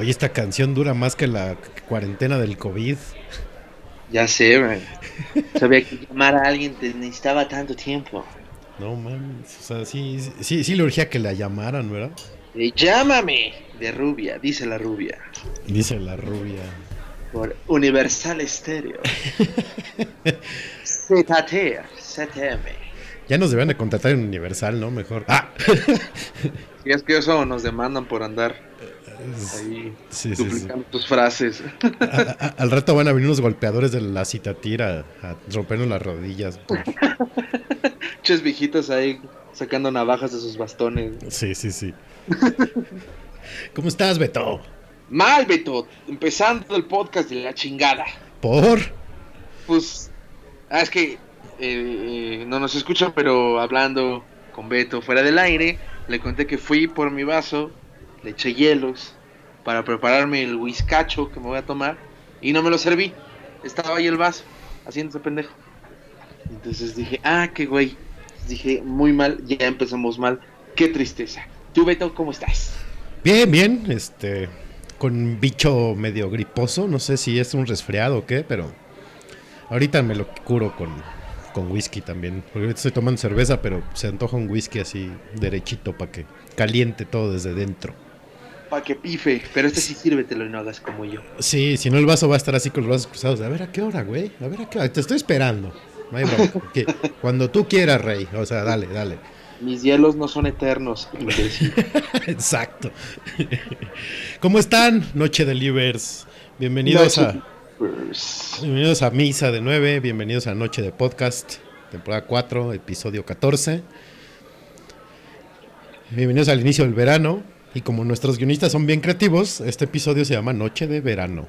Oye, esta canción dura más que la cuarentena del COVID. Ya sé, man. Sabía que llamar a alguien te necesitaba tanto tiempo. No mames, o sea, sí, sí, sí le urgía que la llamaran, ¿verdad? Eh, llámame de rubia, dice la rubia. Dice la rubia. Por Universal Stereo. ZT, ZM. Ya nos deben de contratar en Universal, ¿no? Mejor. ¡Ah! Y es que eso nos demandan por andar ahí Sí, sí, sí. duplicando tus frases. A- a- al rato van a venir unos golpeadores de la citatira a rompernos las rodillas. Muchos viejitos ahí sacando navajas de sus bastones. Sí, sí, sí. ¿Cómo estás, Beto? Mal, Beto. Empezando el podcast de la chingada. ¿Por? Pues, ah, es que eh, eh, no nos escuchan, pero hablando con Beto fuera del aire, le conté que fui por mi vaso, le eché hielos para prepararme el whiskacho que me voy a tomar y no me lo serví. Estaba ahí el vaso, haciéndose pendejo. Entonces dije, ah, qué güey. Dije, muy mal, ya empezamos mal. Qué tristeza. Tú, Beto, ¿cómo estás? Bien, bien, este, con bicho medio griposo, no sé si es un resfriado o qué, pero ahorita me lo curo con, con whisky también, porque ahorita estoy tomando cerveza, pero se antoja un whisky así derechito para que caliente todo desde dentro. Para que pife, pero este sí sírvetelo y no hagas como yo. Sí, si no el vaso va a estar así con los brazos cruzados, a ver a qué hora, güey, a ver a qué hora, te estoy esperando. No hay bronca, que Cuando tú quieras, rey, o sea, dale, dale. Mis hielos no son eternos. Exacto. ¿Cómo están, Noche de Livers? Bienvenidos a... Bienvenidos a Misa de 9, bienvenidos a Noche de Podcast, temporada 4, episodio 14. Bienvenidos al inicio del verano. Y como nuestros guionistas son bien creativos, este episodio se llama Noche de Verano.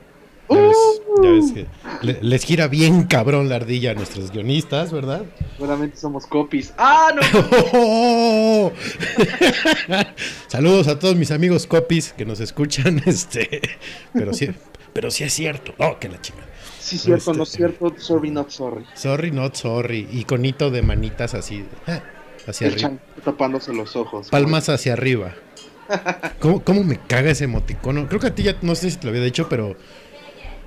Ya ves, ya ves que le- les gira bien cabrón la ardilla a nuestros guionistas, ¿verdad? Seguramente somos copies. ¡Ah, no! ¡Oh! Saludos a todos mis amigos copies que nos escuchan, este, pero sí, pero sí es cierto. Oh, que la chingada. Sí, cierto, no es Este- cierto. Sorry, not sorry. Sorry, not sorry. Iconito de manitas así. eh, Hacia El arriba. tapándose los ojos. Palmas hacia arriba. ¿Cómo, cómo me caga ese emoticono? Creo que a ti ya no sé si te lo había dicho, pero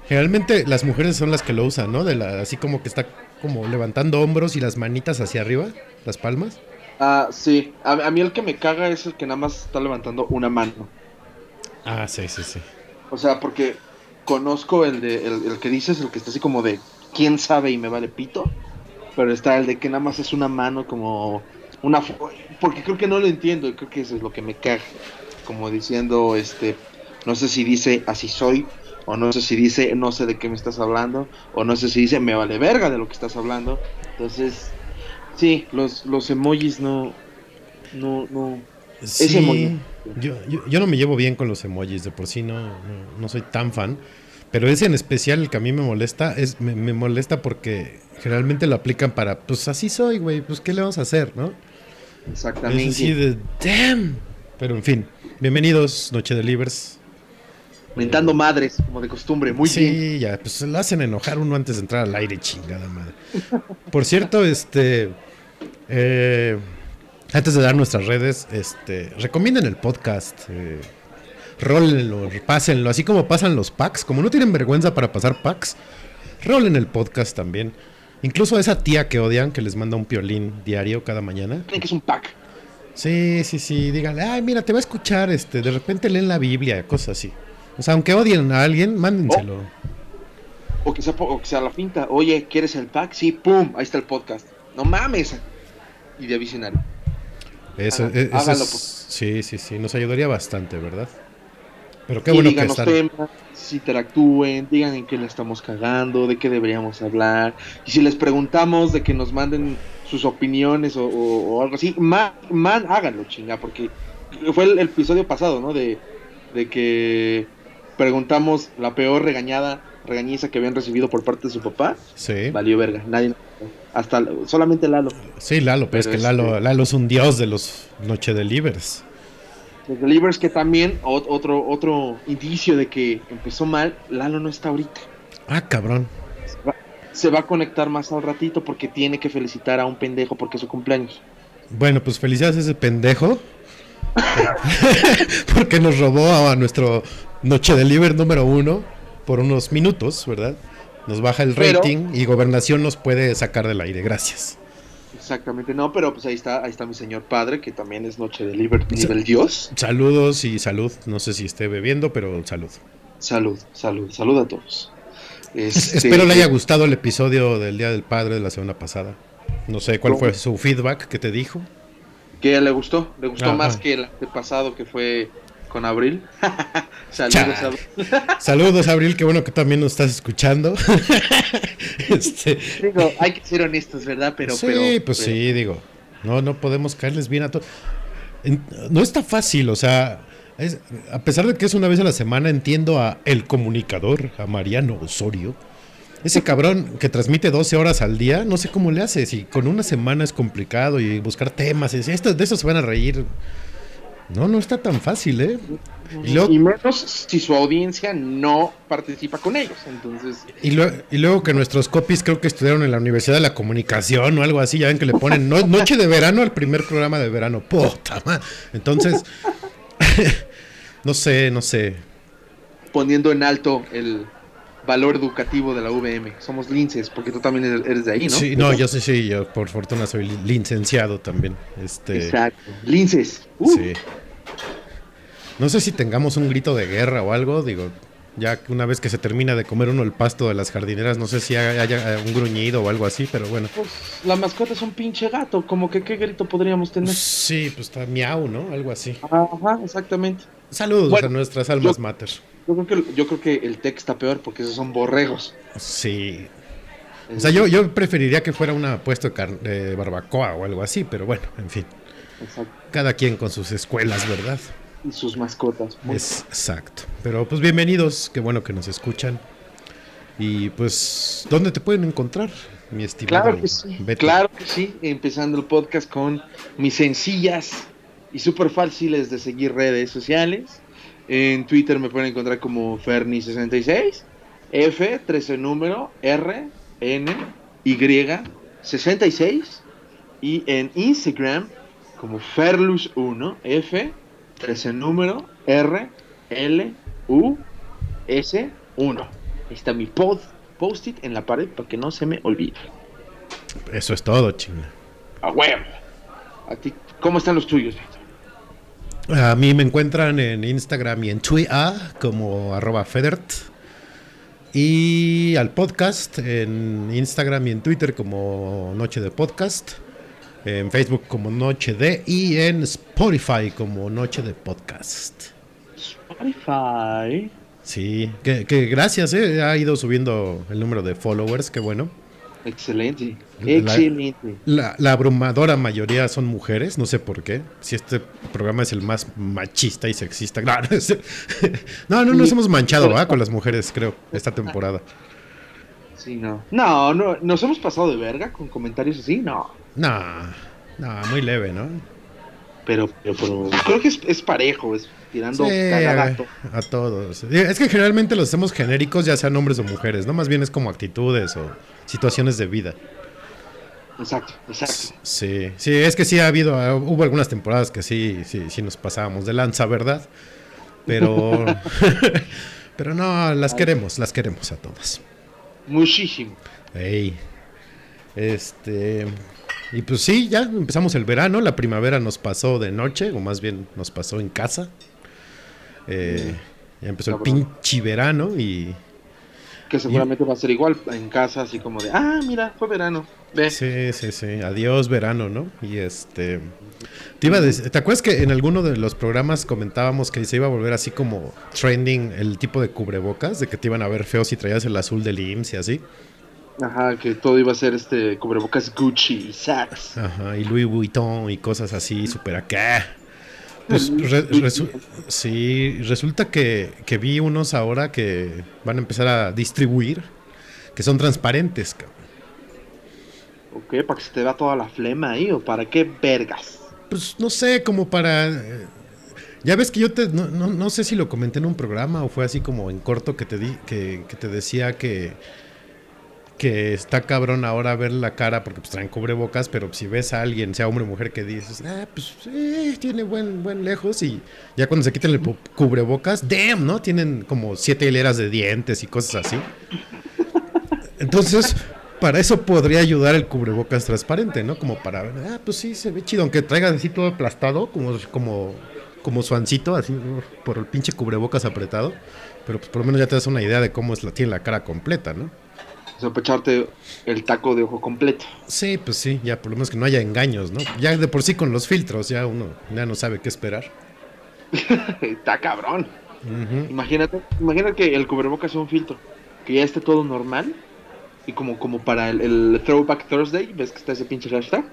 generalmente las mujeres son las que lo usan, ¿no? De la, así como que está como levantando hombros y las manitas hacia arriba, las palmas. Ah, sí. A, a mí el que me caga es el que nada más está levantando una mano. Ah, sí, sí, sí. O sea, porque conozco el de el, el que dices, el que está así como de quién sabe y me vale pito. Pero está el de que nada más es una mano como una porque creo que no lo entiendo creo que eso es lo que me caga. Como diciendo, este, no sé si dice así soy, o no sé si dice no sé de qué me estás hablando, o no sé si dice me vale verga de lo que estás hablando. Entonces, sí, los, los emojis no, no, no. Sí, emoji. yo, yo, yo no me llevo bien con los emojis, de por sí no, no, no soy tan fan. Pero ese en especial, el que a mí me molesta, es me, me molesta porque generalmente lo aplican para, pues así soy, güey, pues qué le vamos a hacer, ¿no? Es Exactamente. así de, damn. Pero en fin, bienvenidos, Noche de Livers. Mentando madres, como de costumbre, muy sí, bien. ya, pues lo hacen enojar uno antes de entrar al aire, chingada madre. Por cierto, este. eh, antes de dar nuestras redes, este. Recomienden el podcast. Eh, rólenlo, pásenlo. Así como pasan los packs. Como no tienen vergüenza para pasar packs, rolen el podcast también. Incluso a esa tía que odian, que les manda un piolín diario cada mañana. Creen que es un pack. Sí, sí, sí, díganle, ay, mira, te va a escuchar, este, de repente leen la Biblia, cosas así. O sea, aunque odien a alguien, mándenselo. O que sea, o que sea la finta. Oye, ¿quieres el pack? Sí, pum, ahí está el podcast. No mames. Y de visionario. Eso, háganlo, es- pues. sí, sí, sí, nos ayudaría bastante, ¿verdad? Pero qué y bueno que están. temas, si interactúen, digan en qué le estamos cagando, de qué deberíamos hablar. Y si les preguntamos de que nos manden sus opiniones o, o- o algo así, man, man, háganlo, chinga, porque fue el, el episodio pasado, ¿no? De, de que preguntamos la peor regañada, regañiza que habían recibido por parte de su papá. Sí, Valió verga, nadie. Hasta solamente Lalo. sí, Lalo, pero, es que Lalo, este- Lalo es un dios de los Noche Delivers. Los Delivers que también, ot- otro, otro indicio de que empezó mal, Lalo no está ahorita. Ah, cabrón. Se va, se va a conectar más al ratito porque tiene que felicitar a un pendejo porque es su cumpleaños. Bueno, pues felicidades a ese pendejo. porque nos robó a nuestro Noche Deliver número uno por unos minutos, ¿verdad? Nos baja el Pero- rating y Gobernación nos puede sacar del aire. Gracias. Exactamente, no, pero pues ahí está, ahí está mi señor padre, que también es Noche de Liber nivel Dios. Saludos y salud. No sé si esté bebiendo, pero salud. Salud, salud, salud a todos. Es- Este, Espero le haya gustado el episodio del Día del Padre de la semana pasada. No sé cuál fue su feedback que te dijo. Que le gustó, le gustó Ajá. más que el pasado que fue con Abril. Saludos. Abril. Saludos, Abril, qué bueno que también nos estás escuchando. Este, Digo, hay que ser honestos, ¿verdad? Pero, sí, pero, pues pero- sí, digo. No, no podemos caerles bien a todos. No está fácil, o sea, es- a pesar de que es una vez a la semana, entiendo a el comunicador, a Mariano Osorio. Ese cabrón que transmite 12 horas al día, no sé cómo le hace. Si con una semana es complicado y buscar temas, y decir, "Estos- de eso se van a reír. No, no está tan fácil, ¿eh? Y luego, Y menos si su audiencia no participa con ellos. Entonces, Y, y luego que nuestros copies creo que estudiaron en la Universidad de la Comunicación o algo así, ya ven que le ponen no- noche de verano al primer programa de verano. Puta ma- Entonces, no sé, no sé. poniendo en alto el valor educativo de la VM. Somos linces, porque tú también eres- de ahí, ¿no? Sí, no, yo sí, sí, yo por fortuna soy li- licenciado también. Este, Exacto. Linces. Uh, sí. No sé si tengamos un grito de guerra o algo, digo, ya que una vez que se termina de comer uno el pasto de las jardineras, no sé si haya, haya un gruñido o algo así, pero bueno. Pues la mascota es un pinche gato. Como que qué grito podríamos tener. Sí, pues está miau, ¿no? Algo así. Ajá, exactamente. Saludos Bueno, a nuestras almas yo- mater. Yo creo que, yo creo que el tech está peor porque esos son borregos. Sí. O sea, yo, yo preferiría que fuera una puesto de, de barbacoa o algo así, pero bueno, en fin. Exacto. Cada quien con sus escuelas, ¿verdad? Y sus mascotas. Muy- exacto. Pero pues bienvenidos, qué bueno que nos escuchan. Y pues, ¿dónde te pueden encontrar, mi estimado Claro que sí. Beto? Claro que sí. Empezando el podcast con mis sencillas y súper fáciles de seguir redes sociales. En Twitter me pueden encontrar como Ferni66, F, 13 número, R, N, Y, 66. Y en Instagram como Ferlus1, F, 13 número, R, L, U, S, 1. Ahí está mi pod, post-it en la pared para que no se me olvide. Eso es todo, chinga. A huevo. A ti, ¿cómo están los tuyos? A mí me encuentran en Instagram y en Twitter como arroba Federt. Y al podcast en Instagram y en Twitter como Noche de Podcast. En Facebook como Noche de y en Spotify como Noche de Podcast. Spotify. Sí, que, que gracias, eh, ha ido subiendo el número de followers, qué bueno. Excelente. Excelente. La, la abrumadora mayoría son mujeres, no sé por qué. Si este programa es el más machista y sexista. No, no, es- no, no nos hemos manchado ¿va? con las mujeres, creo, esta temporada. Sí, no. No, no, nos hemos pasado de verga con comentarios así, no. No, no, muy leve, ¿no? Pero, pero, pero creo que es, es parejo, es tirando Sí, a, a todos. Es que generalmente los hacemos genéricos, ya sean hombres o mujeres, ¿no? Más bien es como actitudes o situaciones de vida. Exacto, exacto. Sí, sí, es que sí ha habido, ah, hubo algunas temporadas que sí, sí, sí nos pasábamos de lanza, ¿verdad? Pero, pero no, las queremos, las queremos a todas. Muchísimo. Ey. Este, y pues sí, ya empezamos el verano, la primavera nos pasó de noche, o más bien nos pasó en casa. Eh, ya empezó el pinche verano y Que seguramente va a ser igual en casa, así como de, ah, mira, fue verano. Ve. Sí, sí, sí. Adiós verano, ¿no? Y este... Te, iba a decir- ¿te acuerdas que en alguno de los programas comentábamos que se iba a volver así como trending el tipo de cubrebocas? De que te iban a ver feos si traías el azul del IMSS y así. Ajá, que todo iba a ser este cubrebocas Gucci y Saks. Ajá, y Louis Vuitton y cosas así, súper acá. Pues re- resu- sí, resulta que, que vi unos ahora que van a empezar a distribuir, que son transparentes, cabrón. ¿Ok? ¿Para que se te vea toda la flema ahí o para qué vergas? Pues no sé, como para... eh, Ya ves que yo te... No, no, no sé si lo comenté en un programa o fue así como en corto que te, di, que, te decía que... que está cabrón ahora ver la cara porque pues traen cubrebocas, pero si ves a alguien, sea hombre o mujer, que dices, ah, pues eh, tiene buen, buen lejos y ya cuando se quitan el cubrebocas, damn, ¿no? Tienen como siete hileras de dientes y cosas así. Entonces, para eso podría ayudar el cubrebocas transparente, ¿no? Como para ver, ah, pues sí, se ve chido, aunque traiga así todo aplastado, como, como, como su ancito, así por el pinche cubrebocas apretado. Pero pues por lo menos ya te das una idea de cómo es la, tiene la cara completa, ¿no? O sea, el taco de ojo completo. Sí, pues sí, ya por lo menos que no haya engaños, ¿no? Ya de por sí con los filtros ya uno ya no sabe qué esperar. Está cabrón. Ujú. Imagínate, imagínate que el cubrebocas sea un filtro, que ya esté todo normal y como, como para el, el Throwback Thursday, ves que está ese pinche hashtag,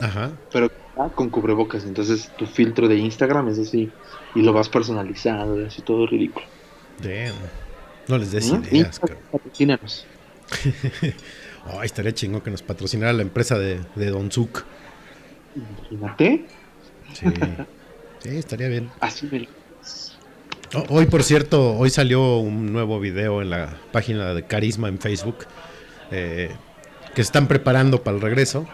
Ajá. pero ah, con cubrebocas, entonces tu filtro de Instagram es así y lo vas personalizado y así todo ridículo. Damn. No les des ¿no? ideas, patrocínanos. Ay, estaría chingón que nos patrocinara la empresa de, de Don Zuk. Imagínate, Sí. Sí, estaría bien. así me Oh, Hoy, por cierto, hoy salió un nuevo video en la página de Carisma en Facebook eh, que se están preparando para el regreso.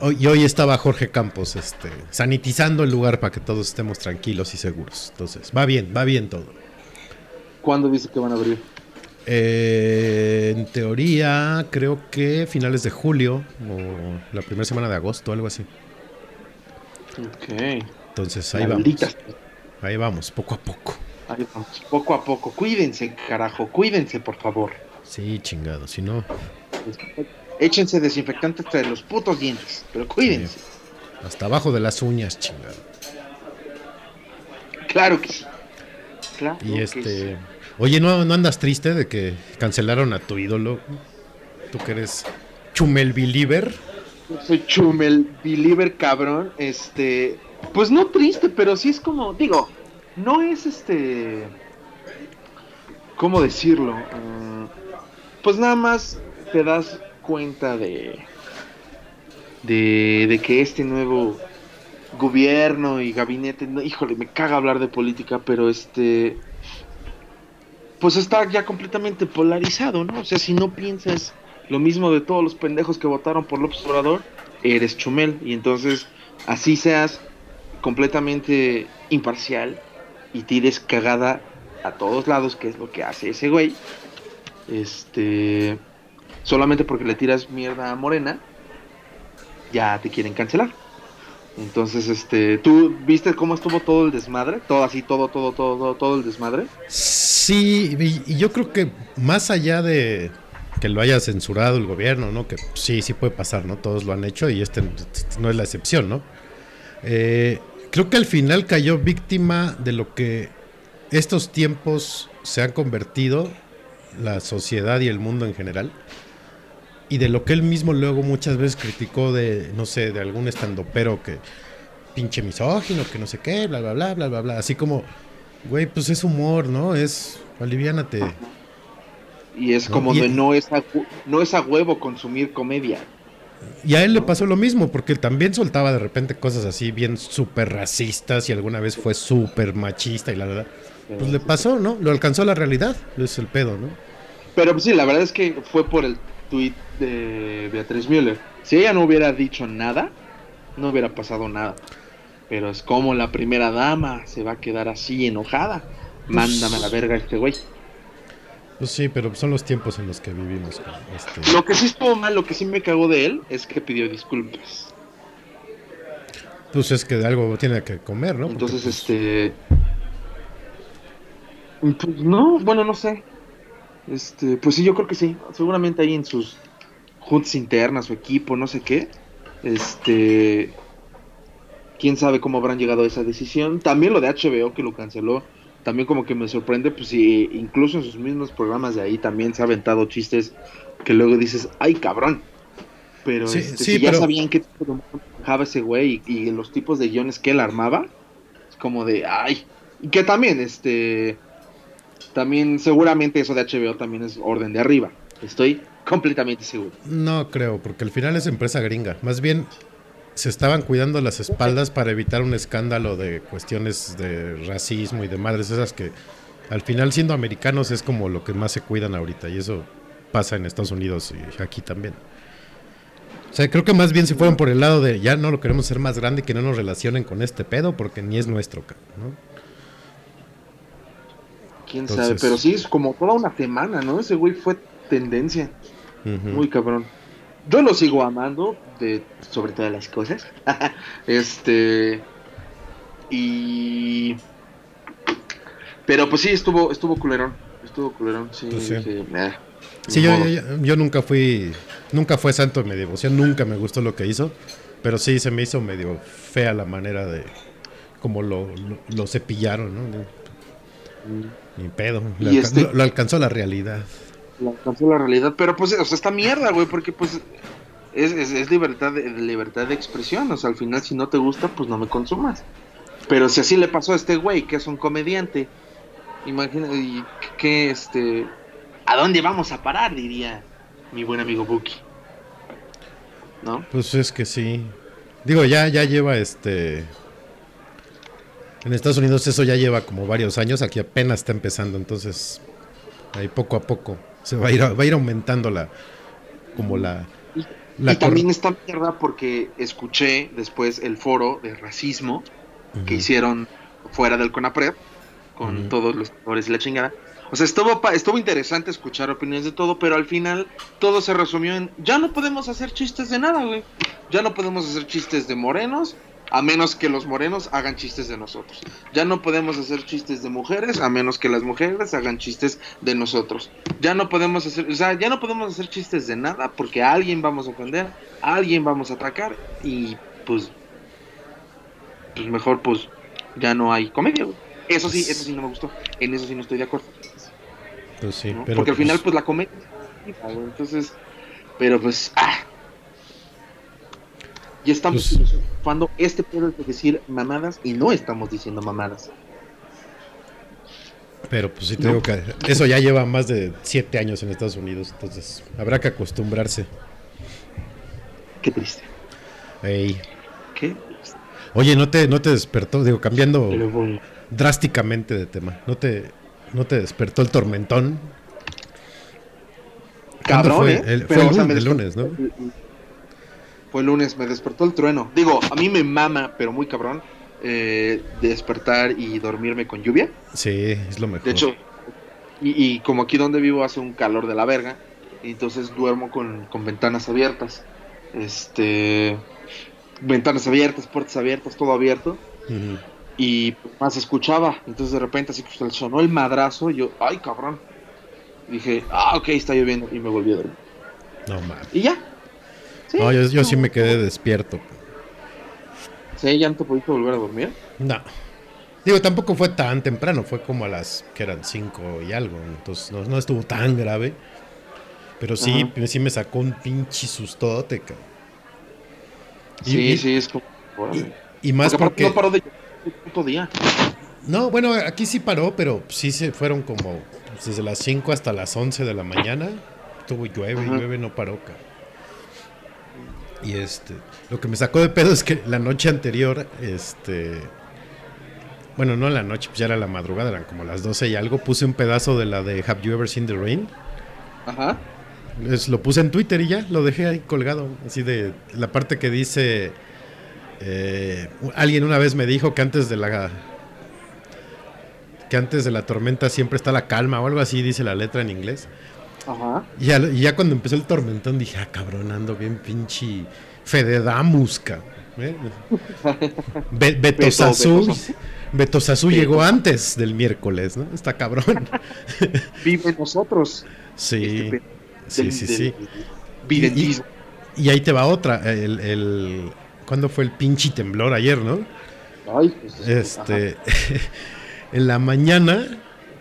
Hoy, y hoy estaba Jorge Campos este, sanitizando el lugar para que todos estemos tranquilos y seguros. Entonces, va bien, va bien todo. ¿Cuándo dice que van a abrir? Eh, en teoría, creo que finales de julio o la primera semana de agosto, algo así. Ok. Entonces, ahí Malditas. vamos. Ahí vamos, poco a poco. Ahí vamos, Poco a poco. Cuídense, carajo. Cuídense, por favor. Sí, chingado. Si no, Échense desinfectante hasta los putos dientes. Pero cuídense. hasta abajo de las uñas, chingado. Claro que sí. Claro Y que este. Oye, ¿no, ¿no andas triste de que cancelaron a tu ídolo? Tú que eres Chumel Believer. sí. Soy Chumel, believer cabrón. Este. Pues no triste, pero sí es como. Digo, no es este. ¿Cómo decirlo? Ah, pues nada más te das cuenta de. De, de que este nuevo gobierno y gabinete, no, híjole, me caga hablar de política, pero este, pues está ya completamente polarizado, ¿no? O sea, si no piensas lo mismo de todos los pendejos que votaron por López Obrador, eres chumel, y entonces así seas completamente imparcial y tires cagada a todos lados, que es lo que hace ese güey, este, solamente porque le tiras mierda a Morena, ya te quieren cancelar. Entonces, este, ¿tú viste cómo estuvo todo el desmadre? Todo así, todo, todo, todo, todo, el desmadre. Sí, y yo creo que más allá de que lo haya censurado el gobierno, ¿no? Que sí, sí puede pasar, ¿no? Todos lo han hecho y este no es la excepción, ¿no? Eh, creo que al final cayó víctima de lo que estos tiempos se han convertido, la sociedad y el mundo en general, y de lo que él mismo luego muchas veces criticó de, no sé, de algún estandopero que pinche misógino, que no sé qué, bla, bla, bla, bla, bla, bla. Así como, güey, pues es humor, ¿no? Es, aliviánate. Y es No, como y- de no es, a, no es a huevo consumir comedia. Y a él le pasó lo mismo, porque él también soltaba de repente cosas así bien súper racistas y alguna vez fue súper machista y la verdad. Pues le pasó, ¿no? Lo alcanzó la realidad, es el pedo, ¿no? Pero pues, sí, la verdad es que fue por el tweet de Beatriz Müller. Si ella no hubiera dicho nada, no hubiera pasado nada. Pero es como la primera dama se va a quedar así enojada. Mándame a la verga este güey. Pues sí, pero son los tiempos en los que vivimos. este. Lo que sí estuvo mal, lo que sí me cagó de él, es que pidió disculpas. Pues es que de algo tiene que comer, ¿no? Entonces, pues, este. Pues no, bueno, no sé. Este, pues sí, yo creo que sí. Seguramente ahí en sus juntas internas, su equipo, no sé qué. Este. Quién sabe cómo habrán llegado a esa decisión. También lo de HBO que lo canceló. También como que me sorprende, pues sí, incluso en sus mismos programas de ahí también se ha aventado chistes que luego dices, ay cabrón. Pero Sí, este, sí, si ya sabían qué tipo de manejaba ese güey y, y los tipos de guiones que él armaba, es como de, ay. Y que también, este. También, seguramente eso de HBO también es orden de arriba. Estoy completamente seguro. No creo, porque al final es empresa gringa. Más bien se estaban cuidando las espaldas para evitar un escándalo de cuestiones de racismo y de madres esas que al final siendo americanos es como lo que más se cuidan ahorita y eso pasa en Estados Unidos y aquí también. O sea, creo que más bien se fueron por el lado de ya no lo queremos hacer más grande, que no nos relacionen con este pedo porque ni es nuestro, ¿no? Quién Entonces- sabe, pero sí es como toda una semana, ¿no? Ese güey fue tendencia. Muy cabrón. Yo lo sigo amando, de, sobre todas las cosas. este. Y. Pero pues sí, estuvo, estuvo culerón. Estuvo culerón, sí. Pues sí. dije, "Nah, Sí, ni yo, modo". yo, yo nunca fui, nunca fue santo de mi devoción, nunca me gustó lo que hizo, pero sí se me hizo medio fea la manera de como lo, lo, lo cepillaron, ¿no? Ni pedo, Y lo, este- lo- lo alcanzó la realidad. La alcanzó la realidad. Pero pues, o sea, esta mierda, güey, porque pues. Es, es, es libertad, de, libertad de expresión. O sea, al final, si no te gusta, pues no me consumas. Pero si así le pasó a este güey, que es un comediante. Imagina, y que este. ¿A dónde vamos a parar? Diría mi buen amigo Buki. ¿No? Pues es que sí. Digo, ya, ya lleva este. En Estados Unidos eso ya lleva como varios años, aquí apenas está empezando, entonces ahí poco a poco se va a ir, va a ir aumentando la como la, Y, la y cor- también esta mierda porque escuché después el foro de racismo que hicieron fuera del CONAPRED con todos los actores y la chingada. O sea, estuvo, estuvo interesante escuchar opiniones de todo, pero al final todo se resumió en ya no podemos hacer chistes de nada, güey. Ya no podemos hacer chistes de morenos, a menos que los morenos hagan chistes de nosotros. Ya no podemos hacer chistes de mujeres, a menos que las mujeres hagan chistes de nosotros. Ya no podemos hacer, o sea, ya no podemos hacer chistes de nada porque a alguien vamos a ofender, a alguien vamos a atacar y pues pues mejor pues ya no hay comedia, güey. Eso sí, eso sí no me gustó. En eso sí no estoy de acuerdo. Pues sí, ¿no? pero Porque al pues, final pues la comedia entonces pero pues ah. Y estamos Pues- filosofando este pedo de decir mamadas y no estamos diciendo mamadas. pero pues sí te ¿no? digo que eso ya lleva más de siete años en Estados Unidos, entonces habrá que acostumbrarse. Qué triste. Ey. Qué triste. Oye, ¿no te, no te despertó? Digo, cambiando drásticamente de tema. ¿No te, no te despertó el tormentón? ¿Cuándo Cabrón, fue? ¿eh? El- Pero, fue el o sea, lunes, el lunes, ¿no? Fue el lunes, me despertó el trueno. Digo, a mí me mama, pero muy cabrón, eh, despertar y dormirme con lluvia. Sí, es lo mejor. De hecho, y, y como aquí donde vivo hace un calor de la verga, entonces duermo con, con ventanas abiertas. Este. Ventanas abiertas, puertas abiertas, todo abierto. Y más escuchaba. Entonces de repente así que sonó el madrazo. Y yo, ay cabrón. Y dije, ah, ok, está lloviendo. Y me volví a dormir. No mames. Y ya. Sí, No, yo, yo sí me quedé despierto. Sí, ya no te pudiste volver a dormir. No. Digo, tampoco fue tan temprano, fue como a las que eran cinco y algo. Entonces no, no estuvo tan grave. Pero sí, sí me sacó un pinche sustote, cabrón. Y- Sí, y- sí, es como. Y más porque no paró de llover el puto día. No, bueno, aquí sí paró, pero sí se fueron como pues, desde las 5 hasta las 11 de la mañana. Estuvo llueve, Ajá. llueve, no paró, cabrón. Y este, lo que me sacó de pedo es que la noche anterior, este, bueno, no la noche, pues ya era la madrugada, eran como las 12 y algo, puse un pedazo de la de Have You Ever Seen the Rain. Ajá. Es- lo puse en Twitter y ya, lo dejé ahí colgado, así de la parte que dice, eh, alguien una vez me dijo que antes de la que antes de la tormenta siempre está la calma o algo así dice la letra en inglés. Ajá. Y ya, y ya cuando empezó el tormentón dije, ah, cabrón, ando bien pinche Fededamus, cabrón, ¿eh? Be- Beto Sasú, Sasú. Llegó antes del miércoles, ¿no? Está cabrón. Vive nosotros. Sí, Este pe- sí, del- sí, del sí. Videntismo. Y ahí te va otra. El, el- ¿Cuándo fue el pinche temblor? Ayer, ¿no? Ay, pues, Este. en la mañana,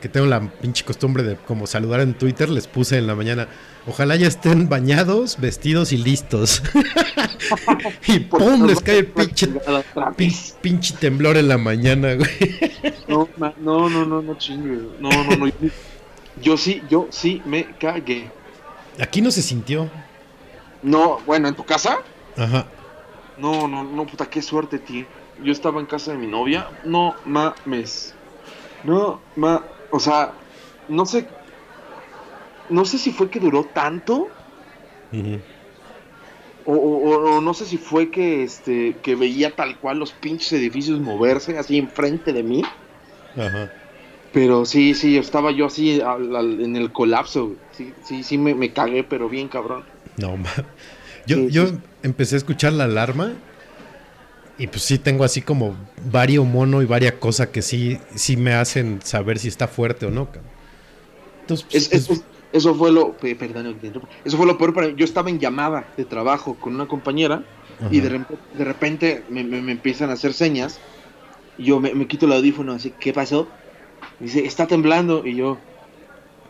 que tengo la pinche costumbre de como saludar en Twitter, les puse en la mañana. Ojalá ya estén bañados, vestidos y listos. y ¡pum! Les cae el pinche, pin- pinche temblor en la mañana, güey. No, no, no, no, no chingue. No, no, no. yo- sí, yo sí me cagué. Aquí no se sintió. No, bueno, ¿en tu casa? Ajá. No, no, no, puta, qué suerte, tío. Yo estaba en casa de mi novia. No mames. No, ma. O sea, no sé. no sé si fue que duró tanto Ujú. o, o- o- o no sé si fue que este que veía tal cual los pinches edificios moverse así enfrente de mí. Ajá. Pero sí, sí, estaba yo así al- al- en el colapso. Sí, sí, sí, me, me cagué, pero bien cabrón. No, ma. Yo, Sí, yo sí. empecé a escuchar la alarma y pues sí tengo así como vario mono y varias cosas que sí, sí me hacen saber si está fuerte o no. Entonces, pues, Es- es- es- eso fue lo, pe- perdón, eso fue lo peor para mí. Yo estaba en llamada de trabajo con una compañera y de, rep- de repente me, me- me empiezan a hacer señas. Y yo me, me quito el audífono, así, ¿qué pasó? Dice, está temblando. Y yo,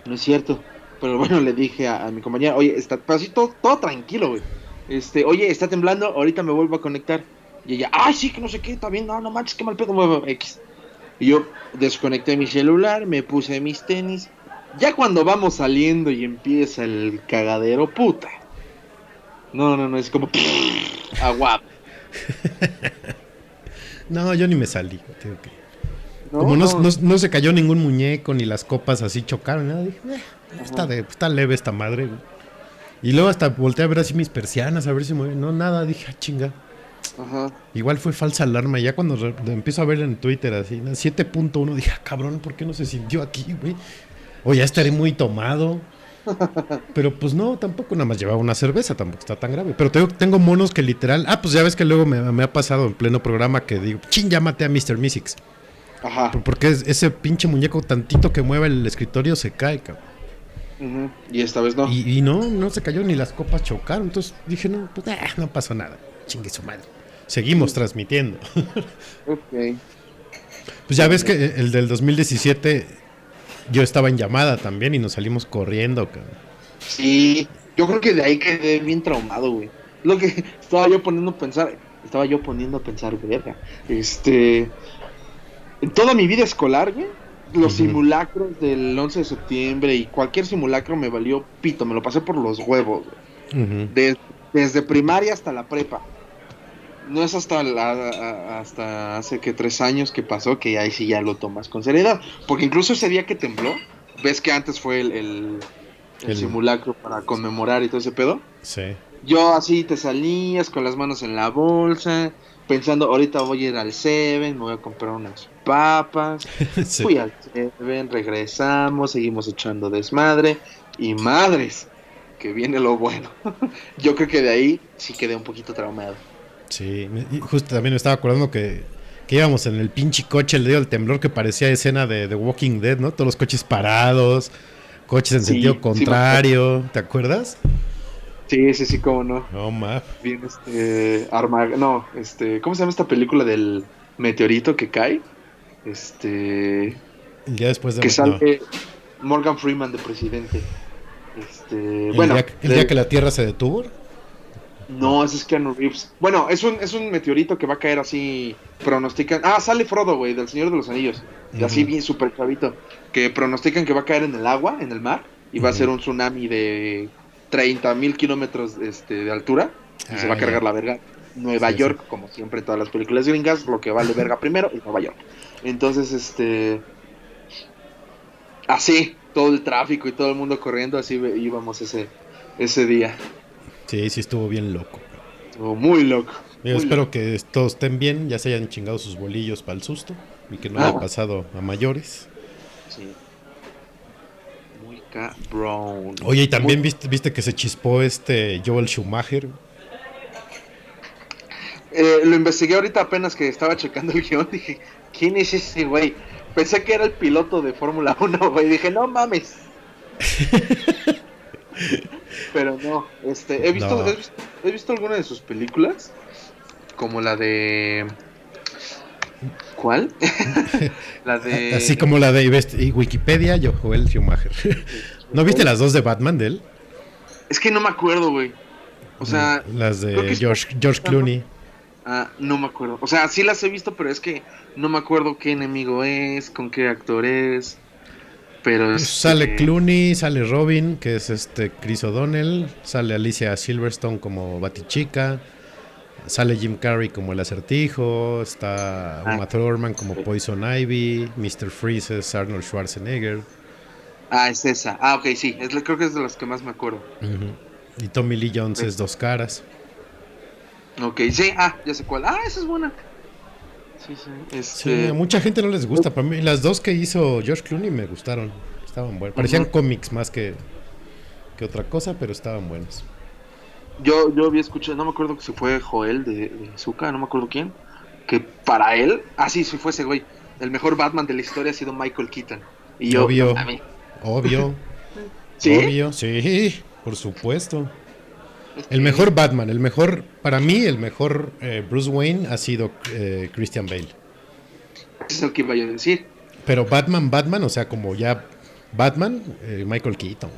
no es cierto. Pero bueno, le dije a, a mi compañera, oye, está, pero así todo, todo tranquilo, güey. Este, oye, está temblando, ahorita me vuelvo a conectar. Y ella, ay, sí, que no sé qué, bien, no, no manches, qué mal pedo, X. Y yo desconecté mi celular, me puse mis tenis. Ya cuando vamos saliendo y empieza el cagadero, puta. No, no, no, es como agua. No, yo ni me salí. güey, te digo que- No, Como no, no. no- se cayó ningún muñeco ni las copas así chocaron, nada, dije, "Eh, está, de, está leve esta madre. güey". Y luego hasta volteé a ver así mis persianas, a ver si mueve. No, nada, dije, ah, chinga. Ajá. Igual fue falsa alarma. Ya cuando empiezo a ver en Twitter así, ¿no? 7.1, dije, ah, cabrón, ¿por qué no se sintió aquí, güey? O ya estaré muy tomado. Pero pues no, tampoco nada más llevaba una cerveza, tampoco está tan grave. Pero tengo, tengo monos que literal. Ah, pues ya ves que luego me, me ha pasado en pleno programa que digo, chin, llámate a Mr. Mystics. Ajá. Porque es- ese pinche muñeco tantito que mueve el escritorio se cae, cabrón. Ujú. Y esta vez no. Y, y no, no se cayó ni las copas chocaron. Entonces dije, no, pues eh, no pasó nada. Chingue su madre. Seguimos transmitiendo. Ok. Pues ya ves que el del 2017 yo estaba en llamada también y nos salimos corriendo, cabrón. Sí, yo creo que de ahí quedé bien traumado, güey. Lo que estaba yo poniendo a pensar, estaba yo poniendo a pensar, verga. Este, en toda mi vida escolar, güey, los simulacros del 11 de septiembre y cualquier simulacro me valió pito, me lo pasé por los huevos, güey. De- desde primaria hasta la prepa. No es hasta la- hasta hace que tres años que pasó que ahí sí ya lo tomas con seriedad. Porque incluso ese día que tembló, ves que antes fue el, el- el El- simulacro para conmemorar y todo ese pedo. Sí. Yo así te salías con las manos en la bolsa, pensando, ahorita voy a ir al Seven, me voy a comprar unas papas. Sí. Fui al Seven, regresamos, seguimos echando desmadre. Y madres, que viene lo bueno. Yo creo que de ahí sí quedé un poquito traumado. Sí, y justo también me estaba acordando que, que íbamos en el pinche coche, le dio el temblor que parecía escena de The Walking Dead, ¿no? Todos los coches parados, coches en Sí, sentido sí contrario, ¿te acuerdas? Sí, sí, sí, cómo no. No, ma. Bien, este. Arma... No, este. ¿Cómo se llama esta película del meteorito que cae? Este. El día después de... Que no, sale Morgan Freeman de presidente. Este. el, bueno, día, el de- día que la Tierra se detuvo. No, ese es Keanu Reeves. Bueno, es un, es un meteorito que va a caer así. Pronostican. Ah, sale Frodo, güey, del Señor de los Anillos. Y así bien súper chavito. Que pronostican que va a caer en el agua, en el mar. Y va a ser un tsunami de 30 mil kilómetros este, de altura. Y se Ah, va a cargar ya. la verga. Nueva Sí, sí. York, como siempre en todas las películas gringas, lo que vale verga primero es Nueva York. Entonces, este. Así, todo el tráfico y todo el mundo corriendo, así íbamos ese, ese día. Sí, sí estuvo bien loco. Estuvo muy loco. Yo muy espero loco. que todos estén bien, ya se hayan chingado sus bolillos para el susto y que no Ah. haya pasado a mayores. Sí. Muy cabrón. Oye, y también Muy- viste, viste que se chispó este Joel Schumacher. Eh, lo investigué ahorita apenas que estaba checando el guion. Dije, ¿quién es ese güey? Pensé que era el piloto de Fórmula 1, güey. Dije, no mames. Pero no, este, he visto, No. he visto, he visto alguna de sus películas, como la de, ¿cuál? la de, Así como la de y Wikipedia, yo Joel Schumacher. ¿No viste las dos de Batman de él? es que no me acuerdo, güey. O sea, las creo que de es- George, George Clooney. ah, no me acuerdo. O sea, sí las he visto, pero es que no me acuerdo qué enemigo es, con qué actor es. Pero Pues este, sale Clooney, sale Robin, que es este Chris O'Donnell, sale Alicia Silverstone como Batichica, sale Jim Carrey como el acertijo, está Ah. Uma Thurman como Poison Ivy, Mr. Freeze es Arnold Schwarzenegger. Ah, es esa. Ah, ok, sí. Es, creo que es de las que más me acuerdo. Y Tommy Lee Jones es dos caras. Ok, sí. Ah, ya sé cuál. Ah, esa es buena. Sí, sí. Sí, Este, a mucha gente no les gusta. Para mí, las dos que hizo George Clooney me gustaron. Estaban buenas. Parecían cómics más que, que otra cosa, pero estaban buenas. Yo, yo había escuchado, no me acuerdo si fue Joel de, de Zuka, no me acuerdo quién, que para él, ah sí, sí fue ese güey, el mejor Batman de la historia ha sido Michael Keaton. Y yo, Obvio. a mí, Obvio, ¿sí? obvio, sí, por supuesto. El mejor Batman, el mejor, para mí, el mejor eh, Bruce Wayne ha sido eh, Christian Bale. Es el que iba yo a decir. Pero Batman, Batman, o sea, como ya Batman, eh, Michael Keaton.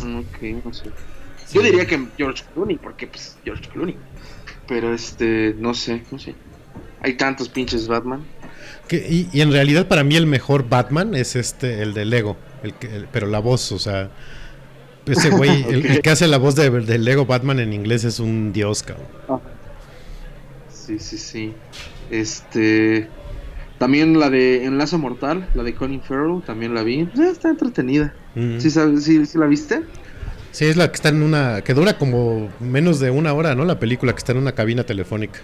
Ok, no sé. Sí. Yo diría que George Clooney, porque pues George Clooney. Pero este, no sé, no sé. Hay tantos pinches Batman. Que- y, y en realidad para mí el mejor Batman es este, el de Lego, el que, el- pero la voz, o sea, ese güey, el, el que hace la voz de, del Lego Batman en inglés es un dios, cabrón. Sí, sí, sí. Este. También la de Enlace Mortal, la de Colin Farrell, también la vi. Eh, está entretenida. Mm. ¿Sí, sabes, sí, sí la viste? Sí, es la que está en una, que dura como menos de una hora, ¿no? La película que está en una cabina telefónica.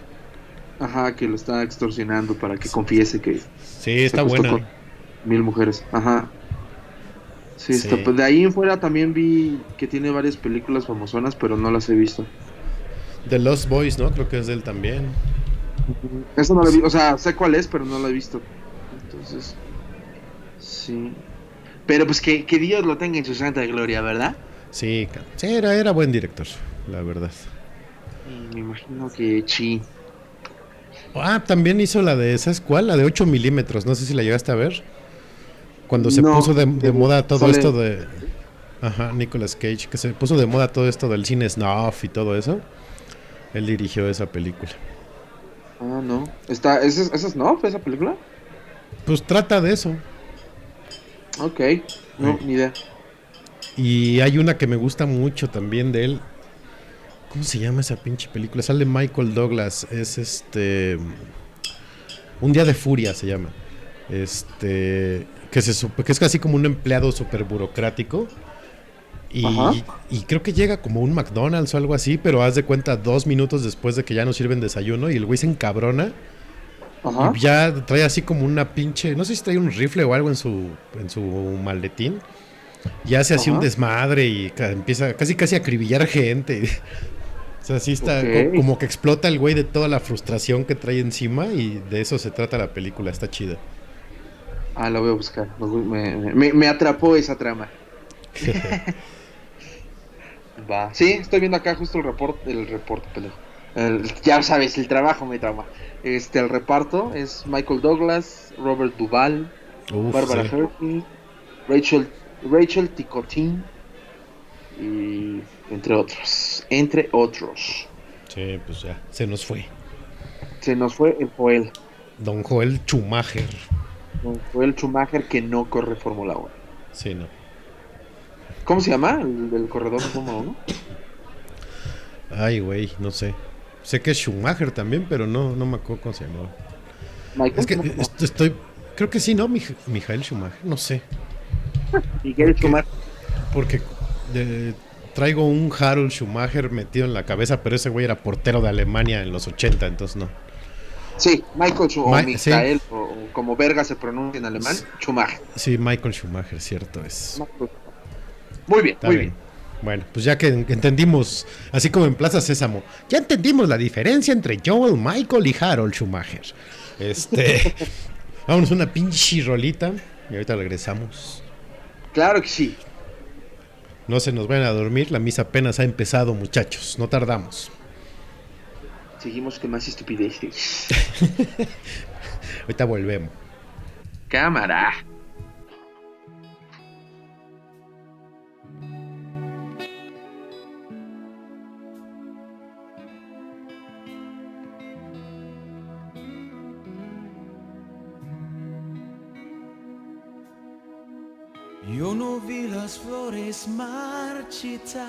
Ajá, que lo está extorsionando para que confiese que Sí, está buena. mil mujeres. Ajá. Sí, Sí. está- pues de ahí en fuera también vi que tiene varias películas famosonas, pero no las he visto. The Lost Boys, ¿no? Creo que es de él también. Esa no la vi, o sea, sé cuál es, pero no la he visto. Entonces, sí. Pero pues que, que Dios lo tenga en su santa gloria, ¿verdad? Sí, sí era, era buen director, la verdad. Y me imagino que sí. Ah, también hizo la de, ¿sabes cuál? La de 8 milímetros, no sé si la llegaste a ver. Cuando se No, puso de, moda todo sale- esto de... Ajá, Nicolas Cage, que se puso de moda todo esto del cine snuff y todo eso. Él dirigió esa película. Ah, no. Está, ¿esa, es- es no? ¿Esa película? Pues trata de eso. Ok. No, Sí. ni idea. Y hay una que me gusta mucho también de él. ¿Cómo se llama esa pinche película? Sale Michael Douglas. Es este. Un día de furia se llama. Este. Que, se, sup- que es casi como un empleado súper burocrático. Y, creo que llega como un McDonald's o algo así, pero haz de cuenta dos minutos después de que ya no sirven desayuno y el güey se encabrona Ajá. y ya trae así como una pinche, no sé si trae un rifle o algo en su, en su maletín. Y hace así Ajá. un desmadre y empieza casi casi a acribillar gente. O sea, sí está como que explota el güey de toda la frustración que trae encima y de eso se trata la película, está chida. Ah, la voy a buscar. Me, me- atrapó esa trama. Va. Sí, estoy viendo acá justo el reporte, el reporte, ya sabes, el trabajo me trama. Este, el reparto es Michael Douglas, Robert Duvall, Uf, Barbara sí. Hershey, Rachel, Rachel Ticotin y entre otros, entre otros. Sí, pues ya, se nos fue. Se nos fue el Joel, Don Joel Schumacher. El Joel Schumacher que no corre Fórmula 1. Sí, no. ¿Cómo se llama el, el corredor de Fórmula 1? Ay, güey, no sé. Sé que es Schumacher también, pero no, no me acuerdo cómo se llamaba. Michael, Es que estoy. Creo que sí, ¿no? Mij- Mijael Schumacher, no sé. Miguel Schumacher. Porque eh, traigo un Harold Schumacher metido en la cabeza, pero ese güey era portero de Alemania en los 80, entonces no. Sí, Michael Schu- o Ma- Michael, o, o como verga se pronuncia en alemán, Schumacher. Sí, Michael Schumacher, cierto es. Muy bien, Está muy bien. bien. Bueno, pues ya que en- entendimos, así como en Plaza Sésamo, ya entendimos la diferencia entre Joel, Michael y Harold Schumacher. Este, vámonos una pinche rolita y ahorita regresamos. Claro que sí. No se nos vayan a dormir, la misa apenas ha empezado, muchachos, no tardamos. Seguimos con más estupideces. Ahorita volvemos. Cámara. Yo no vi las flores marchitar,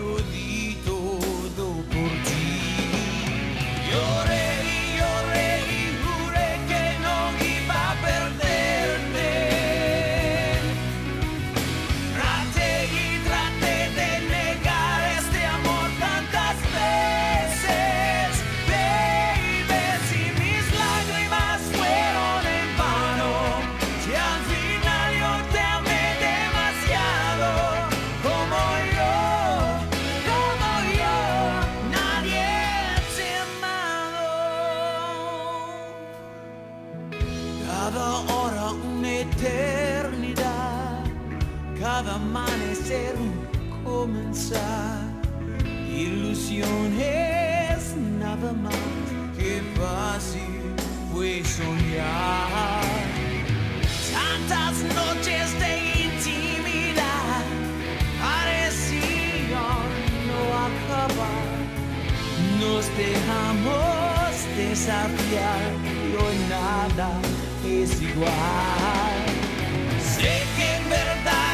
Desafiar y hoy nada es igual. Sé que en verdad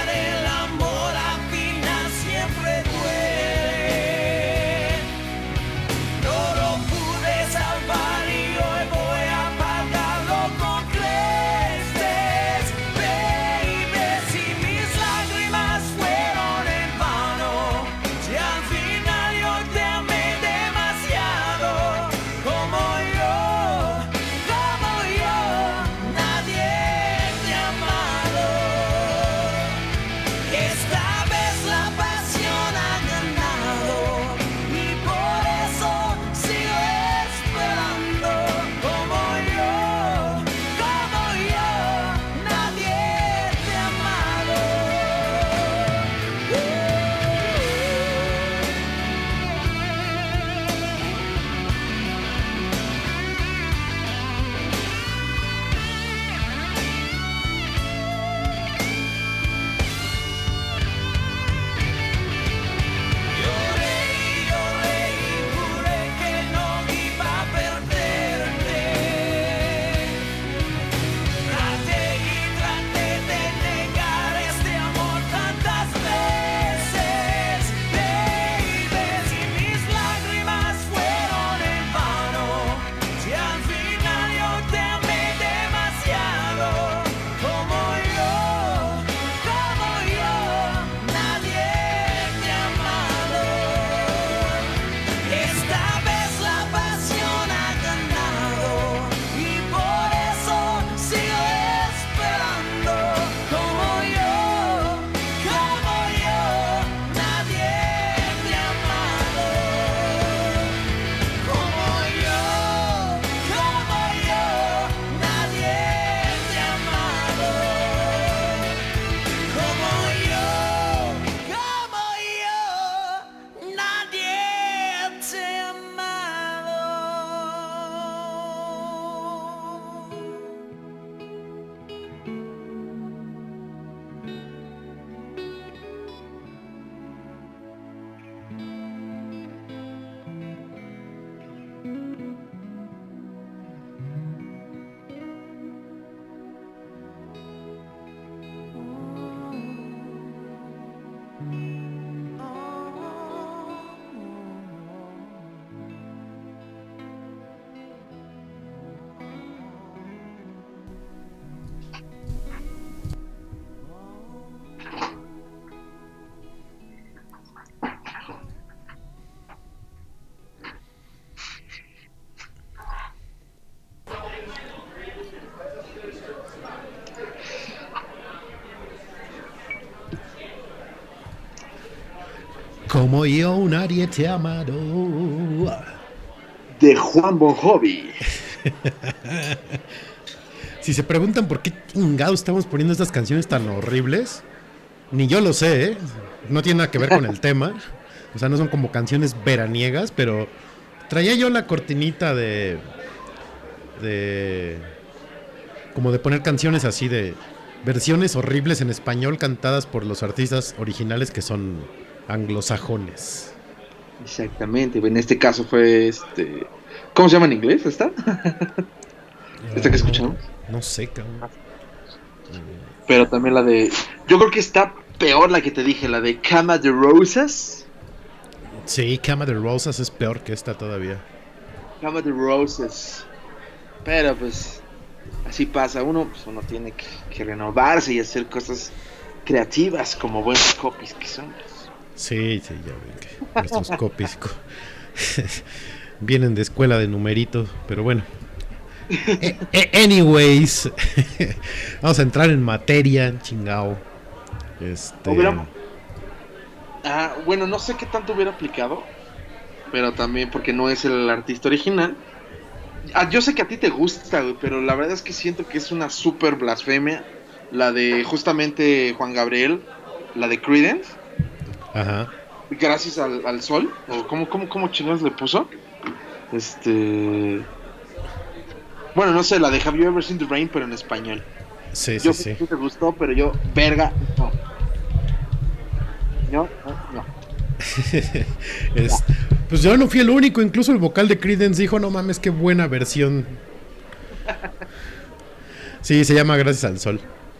Como yo, nadie te amado. De Juan Bon Jovi. Si se preguntan por qué chingados estamos poniendo estas canciones tan horribles, ni yo lo sé, ¿eh? No tiene nada que ver con el tema. O sea, no son como canciones veraniegas, pero traía yo la cortinita de. de. como de poner canciones así de. versiones horribles en español cantadas por los artistas originales que son anglosajones. Exactamente. En este caso fue este. ¿Cómo se llama en inglés esta? ¿Esta que escuchamos? No sé, cabrón. Pero también la de. Yo creo que está peor la que te dije, la de Cama de Roses. Sí, Cama de Rosas es peor que esta todavía. Cama de Roses. Pero pues. Así pasa. Uno, pues uno tiene que, que renovarse y hacer cosas creativas como buenos copies que somos. Sí, sí, ya ven que nuestros copies co- vienen de escuela de numeritos, pero bueno. Eh, eh, anyways, vamos a entrar en materia, chingao. Este, Ah, bueno, no sé qué tanto hubiera aplicado, pero también porque no es el artista original. Ah, yo sé que a ti te gusta, pero la verdad es que siento que es una super blasfemia. La de justamente Juan Gabriel, la de Credence, Ajá. gracias al, al sol, o cómo, cómo, cómo chingados le puso. Este. Bueno, no sé, la de Have You Ever Seen the Rain, pero en español. Sí, sí, Yo sí. te gustó, pero yo, verga, no. No, no, no. Es- pues yo no fui el único, incluso el vocal de Credence dijo, no mames, qué buena versión. Sí, se llama Gracias al Sol.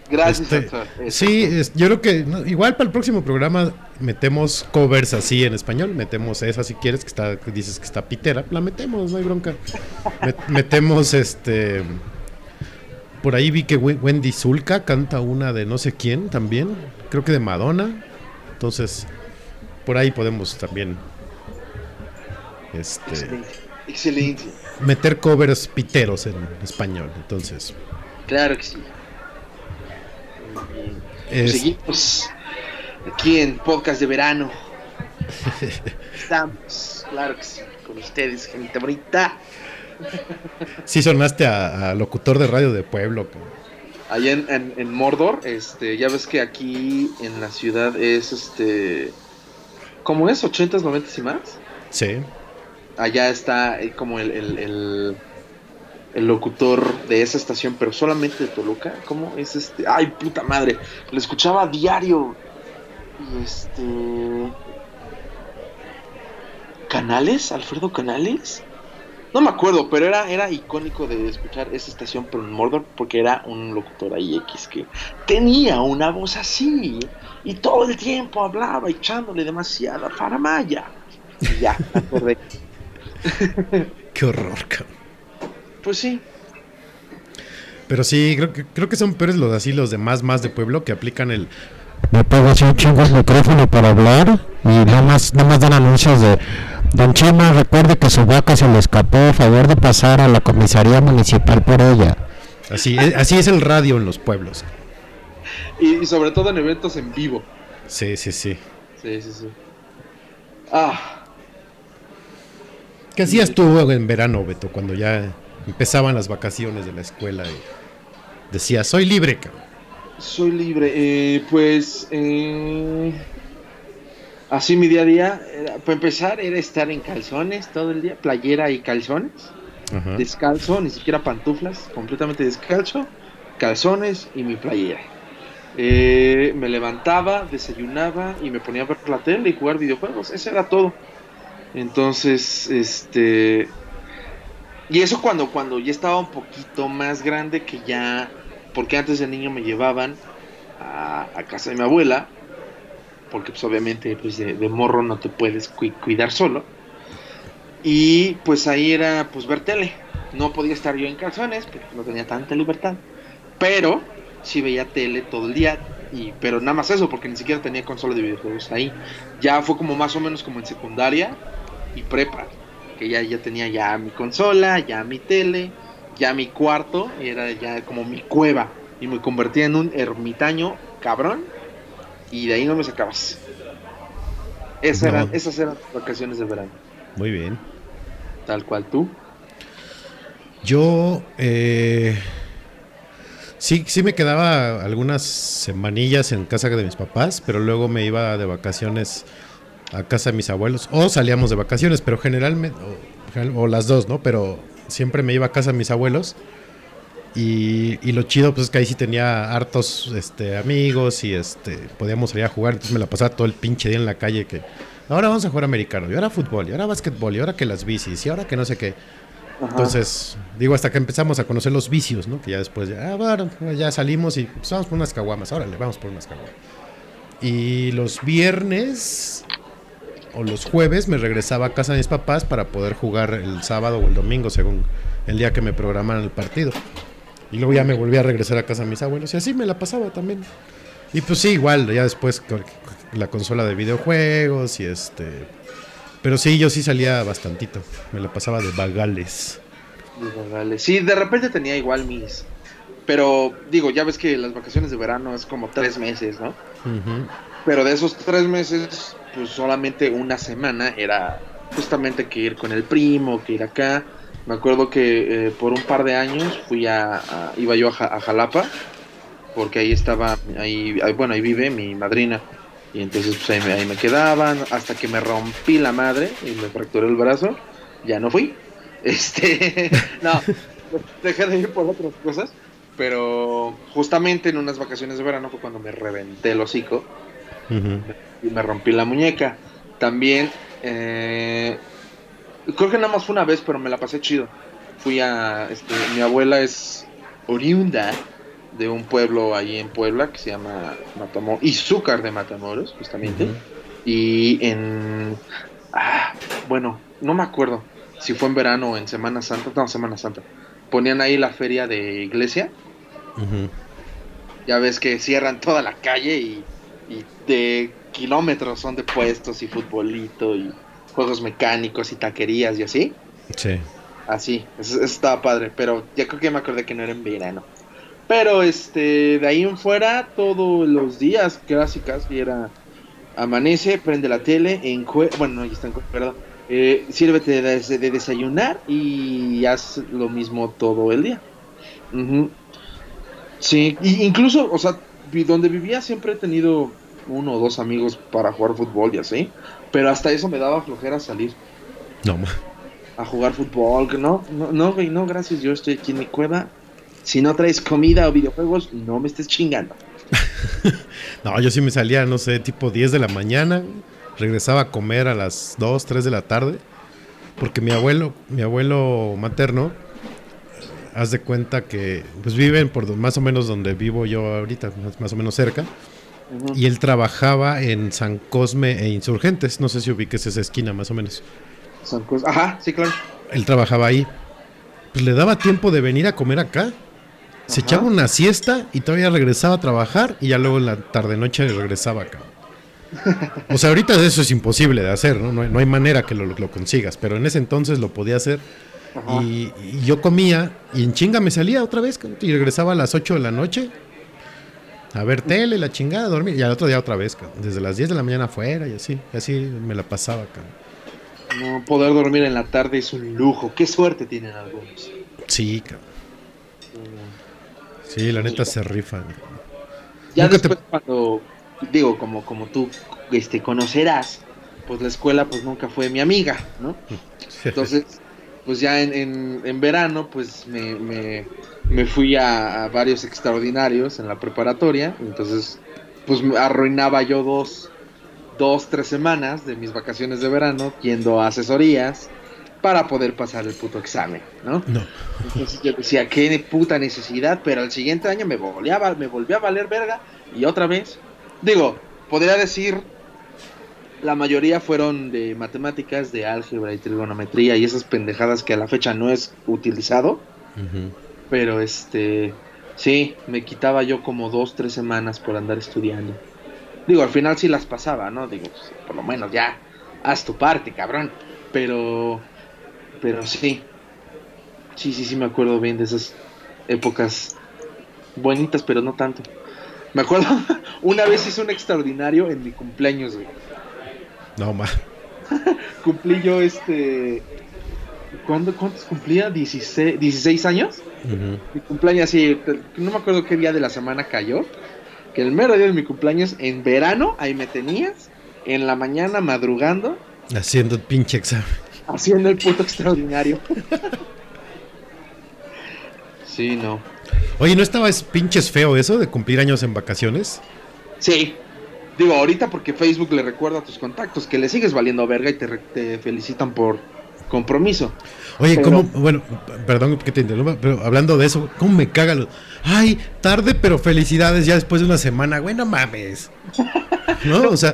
Gracias, Este, sí, es- yo creo que no, igual para el próximo programa metemos covers así en español, metemos esa si quieres que está que dices que está pitera, la metemos, no hay bronca. Met- metemos este por ahí vi que We- Wendy Zulka canta una de no sé quién también, creo que de Madonna. Entonces, por ahí podemos también este Excelente. Excelente. meter covers piteros en español. Entonces, Claro que sí. Es- Seguimos aquí en podcast de verano. Estamos, claro que sí, con ustedes, gente bonita. sí sonaste a, a locutor de radio de pueblo. Allá en, en- en Mordor, este, ya ves que aquí en la ciudad es este. ¿Cómo es? ¿80s, 90s y más? Sí. Allá está eh, como el, el, el, el locutor de esa estación, pero solamente de Toluca. ¿Cómo es este? Ay, puta madre. Lo escuchaba a diario. Y este. ¿Canales? ¿Alfredo Canales? No me acuerdo, pero era, era icónico de escuchar esa estación, pero en Mordor, porque era un locutor ahí X que tenía una voz así. Y todo el tiempo hablaba echándole demasiada faramaya. Y ya, acordé. Qué horror, cabrón. Pues sí, Pero sí, creo que, creo que son peores los así, los de más, más de pueblo que aplican el. Me pongo así un chingo el micrófono para hablar y nada más, nada más dan anuncios de Don Chema, recuerde que su vaca se le escapó, a favor de pasar a la comisaría municipal por ella. Así, es- así es el radio en los pueblos. y, y sobre todo en eventos en vivo. Sí, sí, sí. Sí, sí, sí. Ah, ¿Qué hacías tú en verano, Beto, cuando ya empezaban las vacaciones de la escuela y decías, soy libre, cabrón? soy libre. Eh, pues, eh, así mi día a día, era- para empezar, era estar en calzones todo el día, playera y calzones. Ajá. Descalzo, ni siquiera pantuflas, completamente descalzo, calzones y mi playera. Eh, me levantaba, desayunaba y me ponía a ver la tele y jugar videojuegos. Eso era todo. Entonces, este. Y eso cuando, cuando ya estaba un poquito más grande que ya. Porque antes de niño me llevaban a, casa de mi abuela. Porque pues obviamente pues de, morro no te puedes cui- cuidar solo. Y pues ahí era pues ver tele. No podía estar yo en calzones porque no tenía tanta libertad. Pero sí veía tele todo el día. Y, pero nada más eso, porque ni siquiera tenía consola de videojuegos ahí. Ya fue como más o menos como en secundaria y prepa. Que ya, ya tenía ya mi consola, ya mi tele, ya mi cuarto. Y era ya como mi cueva. Y me convertía en un ermitaño cabrón. Y de ahí no me sacabas. Esas No. eran, esas eran las vacaciones de verano. Muy bien. Tal cual tú. Yo, eh, sí, sí me quedaba algunas semanillas en casa de mis papás, pero luego me iba de vacaciones a casa de mis abuelos. O salíamos de vacaciones, pero generalmente, o, o las dos, ¿no? Pero siempre me iba a casa de mis abuelos. Y, y lo chido, pues es que ahí sí tenía hartos este, amigos y este podíamos salir a jugar. Entonces me la pasaba todo el pinche día en la calle que ahora vamos a jugar americano, y ahora fútbol, y ahora básquetbol, y ahora que las bicis, y ahora que no sé qué. Ajá. Entonces, digo, hasta que empezamos a conocer los vicios, ¿no? Que ya después, ya, ah, bueno, ya salimos y pues, vamos por unas caguamas, órale, vamos por unas caguamas. Y los viernes o los jueves me regresaba a casa de mis papás para poder jugar el sábado o el domingo, según el día que me programaran el partido. Y luego ya me volví a regresar a casa de mis abuelos y así me la pasaba también. Y pues sí, igual, ya después la consola de videojuegos y este... Pero sí, yo sí salía bastantito. Me la pasaba de vagales. Digo, vale. Sí, de repente tenía igual mis. Pero digo, ya ves que las vacaciones de verano es como tres meses, ¿no? Pero de esos tres meses, pues solamente una semana era justamente que ir con el primo, que ir acá. Me acuerdo que eh, por un par de años fui a, a- iba yo a, Ja- a Jalapa, porque ahí estaba, ahí, ahí- bueno, ahí vive mi madrina. Y entonces pues ahí me, ahí me quedaban hasta que me rompí la madre y me fracturé el brazo. Ya no fui. Este, no, dejé de ir por otras cosas. Pero justamente en unas vacaciones de verano fue cuando me reventé el hocico Ujú. Y me rompí la muñeca. También, eh, creo que nada más fue una vez, pero me la pasé chido. Fui a, este, mi abuela es oriunda de un pueblo ahí en Puebla que se llama Matamoros, Izúcar de Matamoros, justamente. Y en, ah, bueno, no me acuerdo si fue en verano o en Semana Santa, no, Semana Santa. Ponían ahí la feria de iglesia ya ves que cierran toda la calle y, y de kilómetros son de puestos y futbolito y juegos mecánicos y taquerías y así. Sí. Así, eso, eso estaba padre, pero ya creo que me acordé que no era en verano. Pero este, de ahí en fuera, todos los días clásicas, y era amanece, prende la tele, encue bueno, no, ya está en perdón, eh, sírvete de, des- de desayunar y haz lo mismo todo el día. Sí, y incluso, o sea, donde vivía siempre he tenido uno o dos amigos para jugar fútbol y así, pero hasta eso me daba flojera salir No, a jugar fútbol, no, no, no, güey, no, gracias, yo estoy aquí en mi cueva. Si no traes comida o videojuegos, no me estés chingando. No, yo sí me salía, no sé, tipo 10 de la mañana, regresaba a comer a las 2, 3 de la tarde, porque mi abuelo, mi abuelo materno, haz de cuenta que pues viven por más o menos donde vivo yo ahorita, más, más o menos cerca, Y él trabajaba en San Cosme e Insurgentes, no sé si ubiques esa esquina más o menos. Son cosas. Ajá, sí, claro. Él trabajaba ahí. Pues le daba tiempo de venir a comer acá. Se Ajá. echaba una siesta y todavía regresaba a trabajar y ya luego en la tarde noche regresaba acá. O sea, ahorita eso es imposible de hacer, ¿no? No hay, no hay manera que lo, lo consigas, pero en ese entonces lo podía hacer. Y, y yo comía y en chinga me salía otra vez y regresaba a las 8 de la noche a ver tele, la chingada, a dormir y al otro día otra vez, cabrón, desde las 10 de la mañana afuera y así, y así me la pasaba acá. No, poder dormir en la tarde es un lujo. Qué suerte tienen algunos. Sí, cabrón. Sí, la neta se rifan. Ya Nunca te- después cuando, digo, como, como tú este, conocerás, pues la escuela pues nunca fue mi amiga, ¿no? Entonces, pues ya en, en, en verano, pues me, me, me fui a, a varios extraordinarios en la preparatoria. Entonces, pues arruinaba yo dos, dos, tres semanas de mis vacaciones de verano yendo a asesorías para poder pasar el puto examen, ¿no? No. Entonces yo decía, qué puta necesidad, pero al siguiente año me volvía, me volvió a valer verga y otra vez. Digo, podría decir, la mayoría fueron de matemáticas, de álgebra y trigonometría y esas pendejadas que a la fecha no es utilizado, pero este, sí, me quitaba yo como dos, tres semanas por andar estudiando. Digo, al final sí las pasaba, ¿no? Digo, pues, por lo menos ya, haz tu parte, cabrón. Pero, pero sí, sí, sí, sí me acuerdo bien de esas épocas bonitas, pero no tanto. Me acuerdo, una vez hice un extraordinario en mi cumpleaños, güey. No, ma. Cumplí yo este... ¿Cuándo, ¿Cuántos cumplía? ¿16, 16 años? Mi cumpleaños así, no me acuerdo qué día de la semana cayó. Que el mero día de mi cumpleaños, en verano, ahí me tenías. En la mañana madrugando, Haciendo el pinche examen. haciendo el puto extraordinario. sí, no. Oye, ¿no estaba es pinches feo eso de cumplir años en vacaciones? Sí. Digo, ahorita porque Facebook le recuerda a tus contactos que le sigues valiendo verga y te, re- te felicitan por compromiso. Oye, Pero- ¿cómo? Bueno, perdón que te interrumpa, pero hablando de eso, ¿cómo me caga lo- Ay, tarde, pero felicidades ya después de una semana, güey, no mames. ¿No? O sea,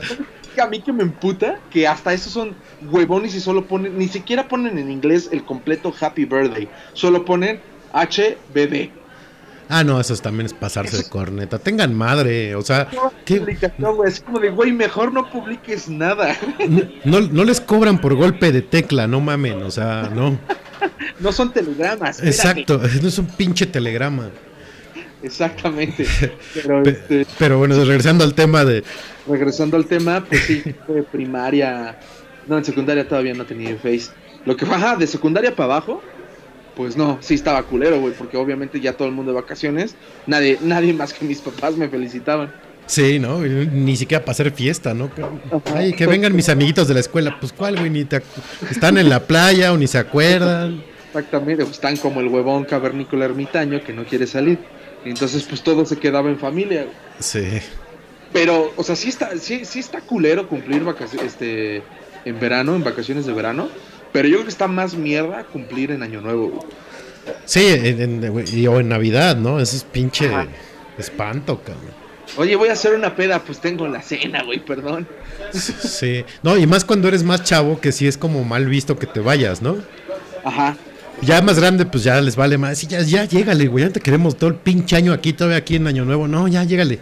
A mí que me emputa que hasta esos son huevones y solo ponen, ni siquiera ponen en inglés el completo Happy Birthday, solo ponen HBD. Ah, no, eso también es pasarse de corneta. Tengan madre, o sea. No, es como de, güey, mejor no publiques nada. No, no les cobran por golpe de tecla, no mamen, o sea, no. No son telegramas. espérate. Exacto, no es un pinche telegrama. Exactamente. Pero Pe- este, Pero bueno, regresando al tema de... regresando al tema, pues sí, de primaria. No, en secundaria todavía no tenía Face. Lo que ajá, de secundaria para abajo, pues no, sí estaba culero, güey, porque obviamente ya todo el mundo de vacaciones, nadie, nadie más que mis papás me felicitaban. Sí, ¿no? Ni siquiera para hacer fiesta, ¿no? Ay, que vengan mis amiguitos de la escuela. Pues, ¿cuál, güey? Ni te Están en la playa o ni se acuerdan. Exactamente, pues, están como el huevón cavernícola ermitaño que no quiere salir. Entonces, pues todo se quedaba en familia. Sí. Pero, o sea, sí está, sí, sí está culero cumplir vacaciones, este, en verano, en vacaciones de verano. Pero yo creo que está más mierda cumplir en Año Nuevo. güey. Sí, en, en- y- o en Navidad, ¿no? Ese es pinche Ajá. espanto, cabrón. Oye, voy a hacer una peda, pues tengo la cena, güey, perdón. Sí. No, y más cuando eres más chavo, que sí es como mal visto que te vayas, ¿no? Ajá. Ya más grande, pues ya les vale más. Sí, ya, ya, llégale, güey. Ya te queremos todo el pinche año aquí, todavía aquí en Año Nuevo. No, ya, llégale.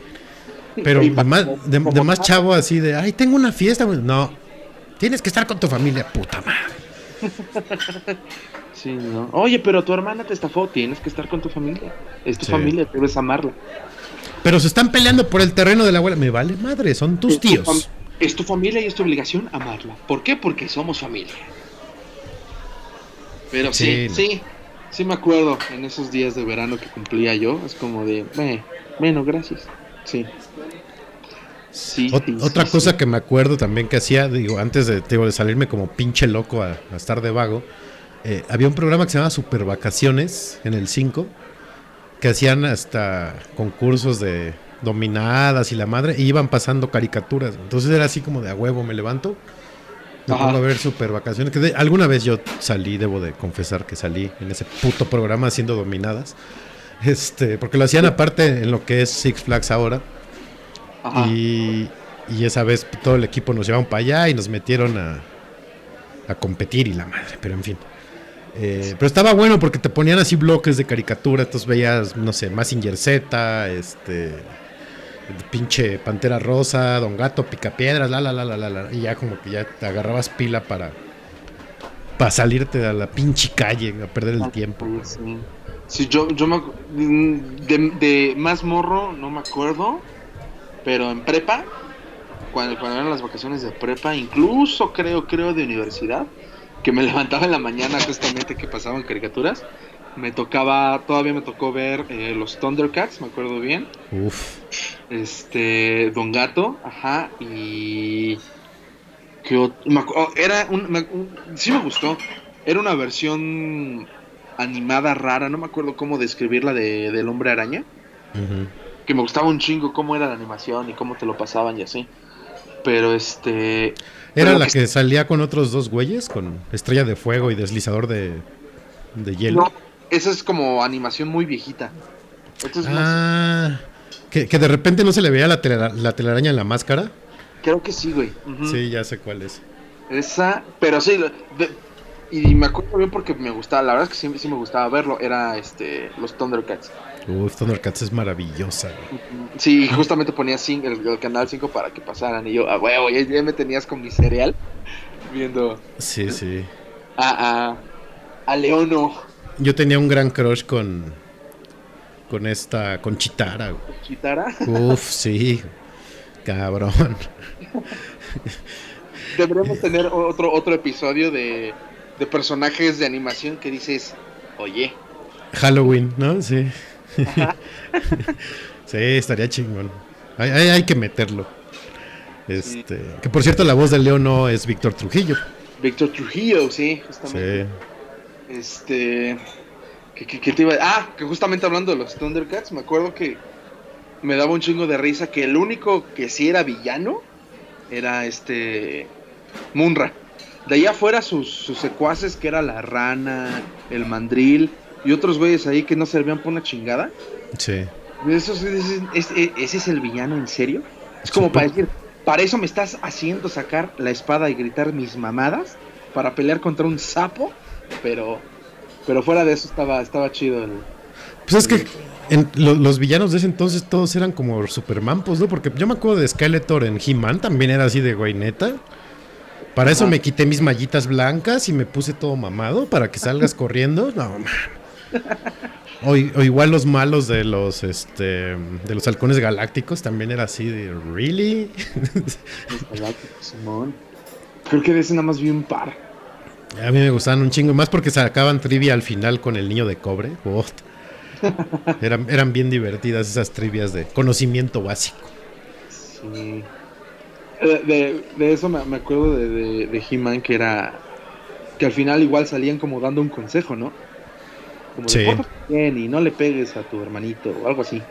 Pero de más, de, más chavo así de, ay, tengo una fiesta, güey. No, tienes que estar con tu familia, puta madre. Sí, ¿no? Oye, pero tu hermana te estafó, tienes que estar con tu familia. Es tu Sí. familia, debes amarla. Pero se están peleando por el terreno de la abuela. Me vale madre, son tus Es tíos. Es tu familia y es tu obligación amarla. ¿Por qué? Porque somos familia. Pero sí, Sí. sí, sí, me acuerdo en esos días de verano que cumplía yo. Es como de, "Eh, bueno, gracias. Sí. Sí, Ot- sí, otra sí, cosa que me acuerdo también que hacía, digo, antes de, digo, de salirme como pinche loco a, a estar de vago, eh, había un programa que se llama Super Vacaciones en el 5, que hacían hasta concursos de dominadas y la madre, y iban pasando caricaturas. Entonces era así como de a huevo, me levanto, me pongo a ver Super Vacaciones, que de- alguna vez yo salí, debo de confesar que salí en ese puto programa haciendo dominadas. Este, porque lo hacían aparte en lo que es Six Flags ahora. Ajá. Y, y esa vez todo el equipo nos llevaron para allá y nos metieron a, a competir y la madre, pero en fin. Eh, pero estaba bueno porque te ponían así bloques de caricatura, entonces veías, no sé, Massinger Z, este, pinche Pantera Rosa, Don Gato, Picapiedras, la la la la la la, y ya como que ya te agarrabas pila para, para salirte a la pinche calle, a perder el tiempo. Oye, Sí, Sí, yo, yo me de, de más morro no me acuerdo, pero en prepa, cuando, cuando eran las vacaciones de prepa, incluso creo, creo de universidad, que me levantaba en la mañana justamente que pasaban caricaturas, me tocaba, todavía me tocó ver eh, los Thundercats, me acuerdo bien, Uf, este, Don Gato, ajá, y... ¿qué ot- me acu- oh, era un, me- un- sí me gustó, era una versión animada rara, no me acuerdo cómo describirla de, del hombre araña, ujú. Que me gustaba un chingo cómo era la animación y cómo te lo pasaban y así. Pero este... Era pero la que salía con otros dos güeyes, con estrella de fuego y deslizador de, de hielo. No, esa es como animación muy viejita. Esto es más- Ah, que, que de repente no se le veía la, telera- la telaraña en la máscara. creo que sí, güey. Sí, ya sé cuál es. Esa, pero sí, de- y me acuerdo bien porque me gustaba, la verdad es que sí, sí me gustaba verlo, era este los Thundercats. Uf, Thundercats es maravillosa. güey. Sí, justamente ponía el, el canal 5 para que pasaran y yo, a huevo, ya, ya me tenías con mi cereal viendo Sí, sí. a, a, a Leono Yo tenía un gran crush con con esta, con Chitara. güey. Chitara. Uf, sí. Cabrón. Deberíamos tener otro otro episodio de, de personajes de animación que dices, oye, Halloween, ¿no? Sí. sí, estaría chingón. Hay, hay, hay que meterlo. Este, que por cierto la voz de Leo no es Víctor Trujillo. Víctor Trujillo, sí, justamente. Sí. Este, que, que- que te iba Ah, que justamente hablando de los Thundercats, me acuerdo que me daba un chingo de risa que el único que sí era villano era este Munra. De ahí afuera sus, sus secuaces, que era la rana, el mandril y otros güeyes ahí que no servían por una chingada. Sí. Esos, ese, ese- ese es el villano, ¿en serio? Es como para decir, para eso me estás haciendo sacar la espada y gritar mis mamadas, para pelear contra un sapo, pero pero fuera de eso estaba, estaba chido el... Pues es que en- lo- los villanos de ese entonces todos eran como Supermampos, ¿no? Porque yo me acuerdo de Skeletor en He-Man, también era así de güey neta. Para eso me quité mis mallitas blancas y me puse todo mamado para que salgas corriendo. No, man. O, igual los malos de los este de los halcones galácticos también era así de really. Simón. Creo que de ese nada más vi un par. A mí me gustaban un chingo más porque sacaban trivia al final con el niño de cobre. Uf. Eran, eran bien divertidas esas trivias de conocimiento básico. Sí. Eh, De, de eso me, me acuerdo de, de, de He-Man que era... Que al final igual salían como dando un consejo, ¿no? Como de Sí. "Pórtate bien y no le pegues a tu hermanito o algo así.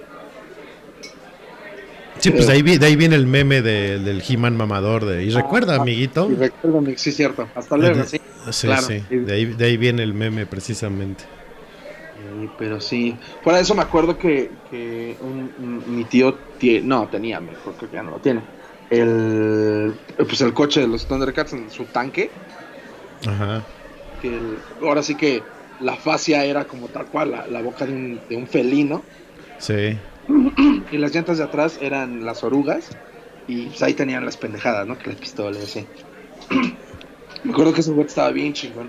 Sí, pues de ahí, de ahí viene el meme de- del He-Man mamador. De, y recuerda, Ah, amiguito. Y recuérdame, sí, cierto. Hasta luego, De- sí. Sí, claro. sí. De ahí, de ahí viene el meme precisamente. Sí, pero sí. Fuera de eso me acuerdo que, que un- un- mi tío tie- no tenía, mejor creo que ya no lo tiene. El pues el coche de los Thundercats en su tanque, Ajá. que el- ahora sí que la fascia era como tal cual la, la boca de un, de un felino Sí. y las llantas de atrás eran las orugas y pues, ahí tenían las pendejadas, ¿no? Que las pistolas, sí. me acuerdo que ese juguete estaba bien chingón.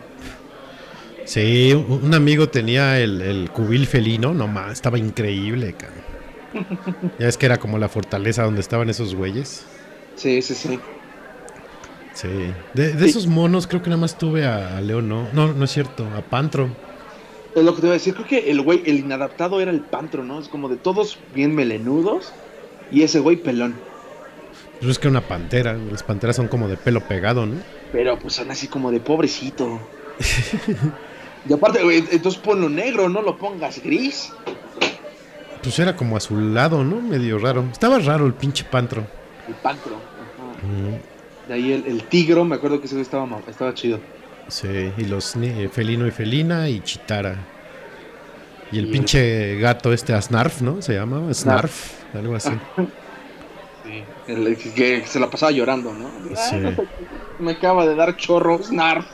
Sí, un amigo tenía el, el cubil felino, no más, estaba increíble, cabrón. Ya es que era como la fortaleza donde estaban esos güeyes. Sí, sí, sí. Sí. De, de esos monos creo que nada más tuve a, a Leo, no. No, no es cierto, a Pantro. Es lo que te iba a decir, creo que el güey, el inadaptado era el pantro, ¿no? Es como de todos bien melenudos y ese güey pelón. Pues es que una pantera, las panteras son como de pelo pegado, ¿no? Pero pues son así como de pobrecito. y aparte, güey, entonces ponlo negro, no lo pongas gris. Pues era como azulado, ¿no? Medio raro. Estaba raro el pinche Pantro. El pantro. ajá. Mm, De ahí el, el tigro, me acuerdo que ese estaba, estaba chido. Sí, y los eh, felino y felina y chitara. Y el Y el- pinche gato este, Snarf, ¿no? Se llamaba Snarf, algo así. Sí. El, que, se la pasaba llorando, ¿no? Sí. Ay, me acaba de dar chorro, snarf.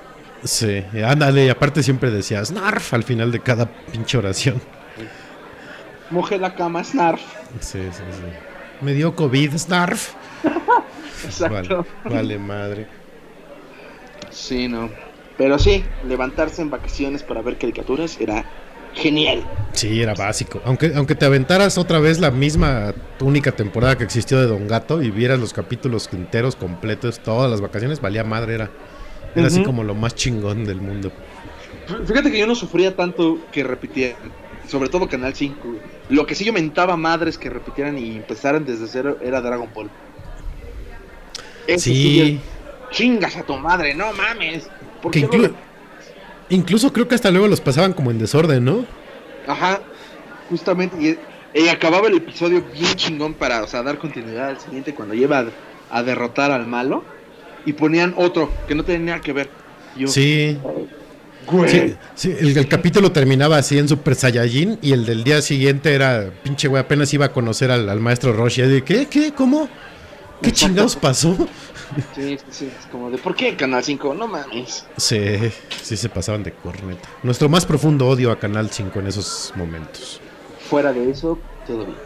Sí, ándale, y aparte siempre decía Snarf al final de cada pinche oración. Moje la cama, snarf. Sí, sí, sí. Me dio COVID, Snarf. Exacto. Vale, vale madre. Sí, no. Pero sí, levantarse en vacaciones para ver caricaturas era genial. Sí, era básico. Aunque, aunque te aventaras otra vez la misma única temporada que existió de Don Gato y vieras los capítulos enteros completos, todas las vacaciones, valía madre, era, era así como lo más chingón del mundo. Fíjate que yo no sufría tanto que repitieran, sobre todo Canal 5. güey. Lo que sí yo mentaba madres que repitieran y empezaran desde cero era Dragon Ball. Ese Sí, Chingas a tu madre, no mames. ¿Por que qué lo inclu- incluso creo que hasta luego los pasaban como en desorden, ¿no? Ajá, justamente. Y, y acababa el episodio bien chingón para, o sea, dar continuidad al siguiente cuando lleva a, a derrotar al malo. Y ponían otro que no tenía nada que ver. Yo, Sí, güey. sí, sí, el, el capítulo terminaba así en Super Saiyajin y el del día siguiente era, pinche güey, apenas iba a conocer al, al maestro Roshi. y de, ¿qué? ¿Qué? ¿Cómo? ¿Qué chingados pasó? Sí, sí, es como de, ¿por qué Canal 5? No mames. Sí, sí se pasaban de corneta. Nuestro más profundo odio a Canal 5 en esos momentos. Fuera de eso, todo bien.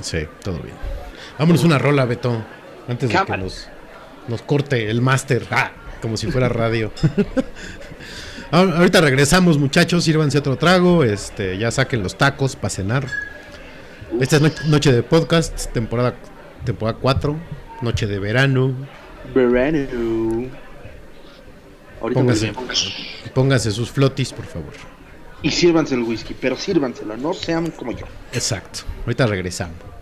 Sí, todo bien. Vámonos una rola, Beto. Antes de que nos, nos corte el máster. Ah, como si fuera radio. Ah, Ahorita regresamos, muchachos. Sírvanse otro trago. Este, ya saquen los tacos para cenar. Esta es no- noche de podcast, temporada, temporada 4. Noche de verano. Verano. Ahorita Póngase. sus flotis, por favor. Y sírvanse el whisky, pero sírvanselo, no sean como yo. Exacto. Ahorita regresamos.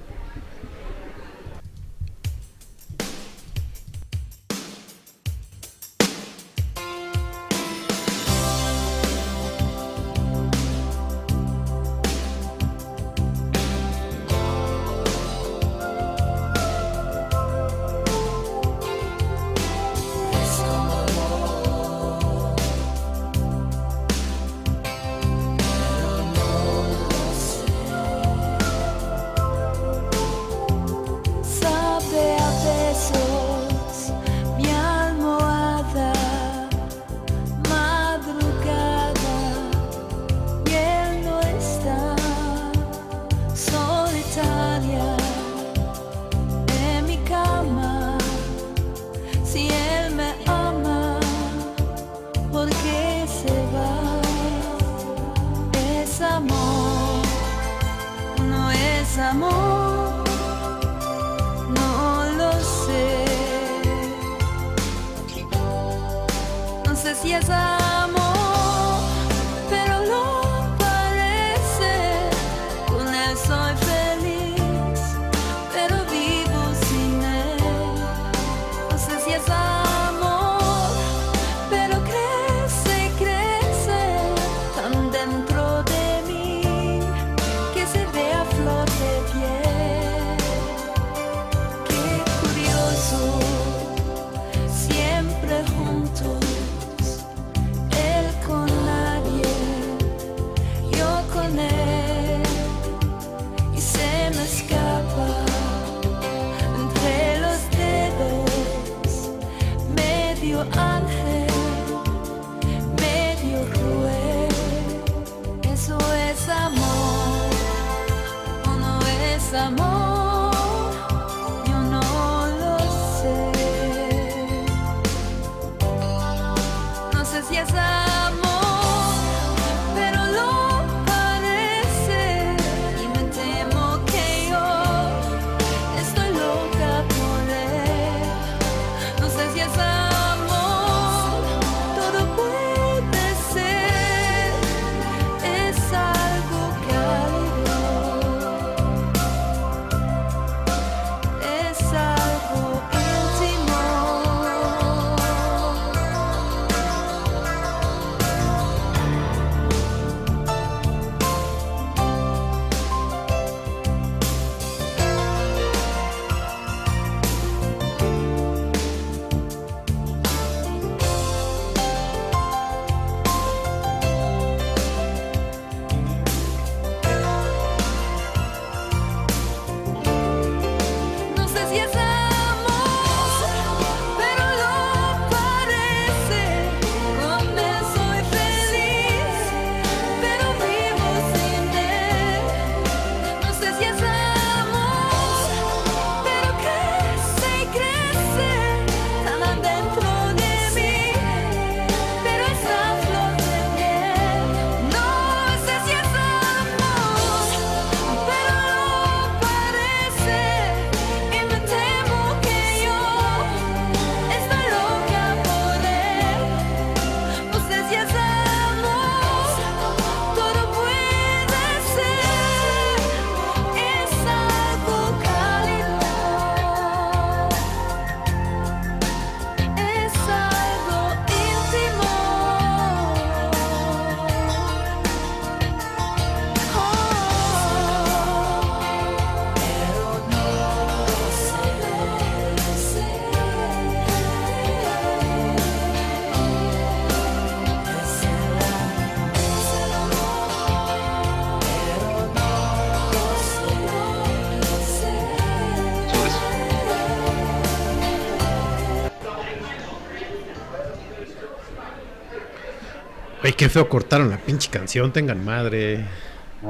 Qué feo cortaron la pinche canción, tengan madre.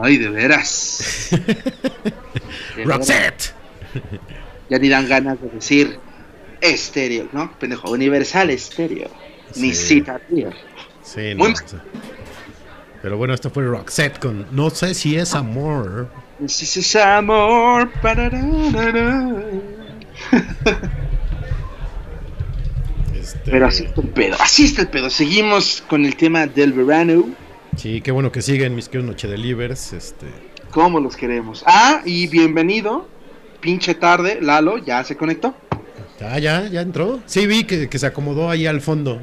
Ay, de veras. De veras. Roxette. Ya ni dan ganas de decir estéreo, ¿no? Pendejo, universal estéreo. Ni Sí. cita, tío. Sí, no. Pero bueno, esto fue Roxette con No sé si es amor. Si es amor. parararara. Pero así está el pedo. Así está el pedo. Seguimos con el tema del verano. Sí, qué bueno que siguen mis queridos Noche Delivers. Este, Como los queremos. Ah, y bienvenido. Pinche tarde, Lalo, ya se conectó. ah, ya, ya entró. Sí, vi que, que se acomodó ahí al fondo,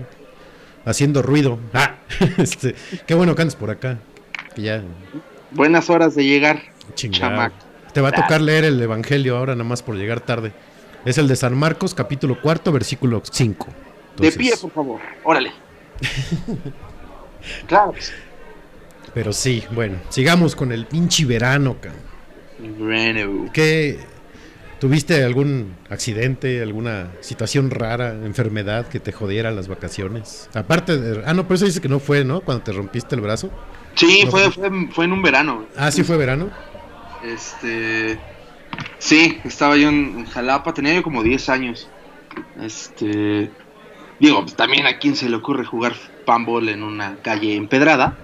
haciendo ruido. Ah, este, qué bueno que andes por acá. Que ya, Buenas horas de llegar. chingado. Chamaco. Te va a tocar leer el Evangelio ahora, nada más por llegar tarde. Es el de San Marcos, capítulo cuarto, versículo 5. De pie, por favor. Órale. claro. Pero sí, bueno, sigamos con el pinche verano, cabrón. Verano. ¿Qué? ¿Tuviste algún accidente, alguna situación rara, enfermedad que te jodiera las vacaciones? Aparte de... Ah, no, pero eso dice que no fue, ¿no? Cuando te rompiste el brazo. Sí, No, fue, fue, fue en un verano. Ah, sí fue verano. Este. Sí, estaba yo en, en Jalapa, tenía yo como 10 años. Este. Digo, pues también a quién se le ocurre jugar panball en una calle empedrada.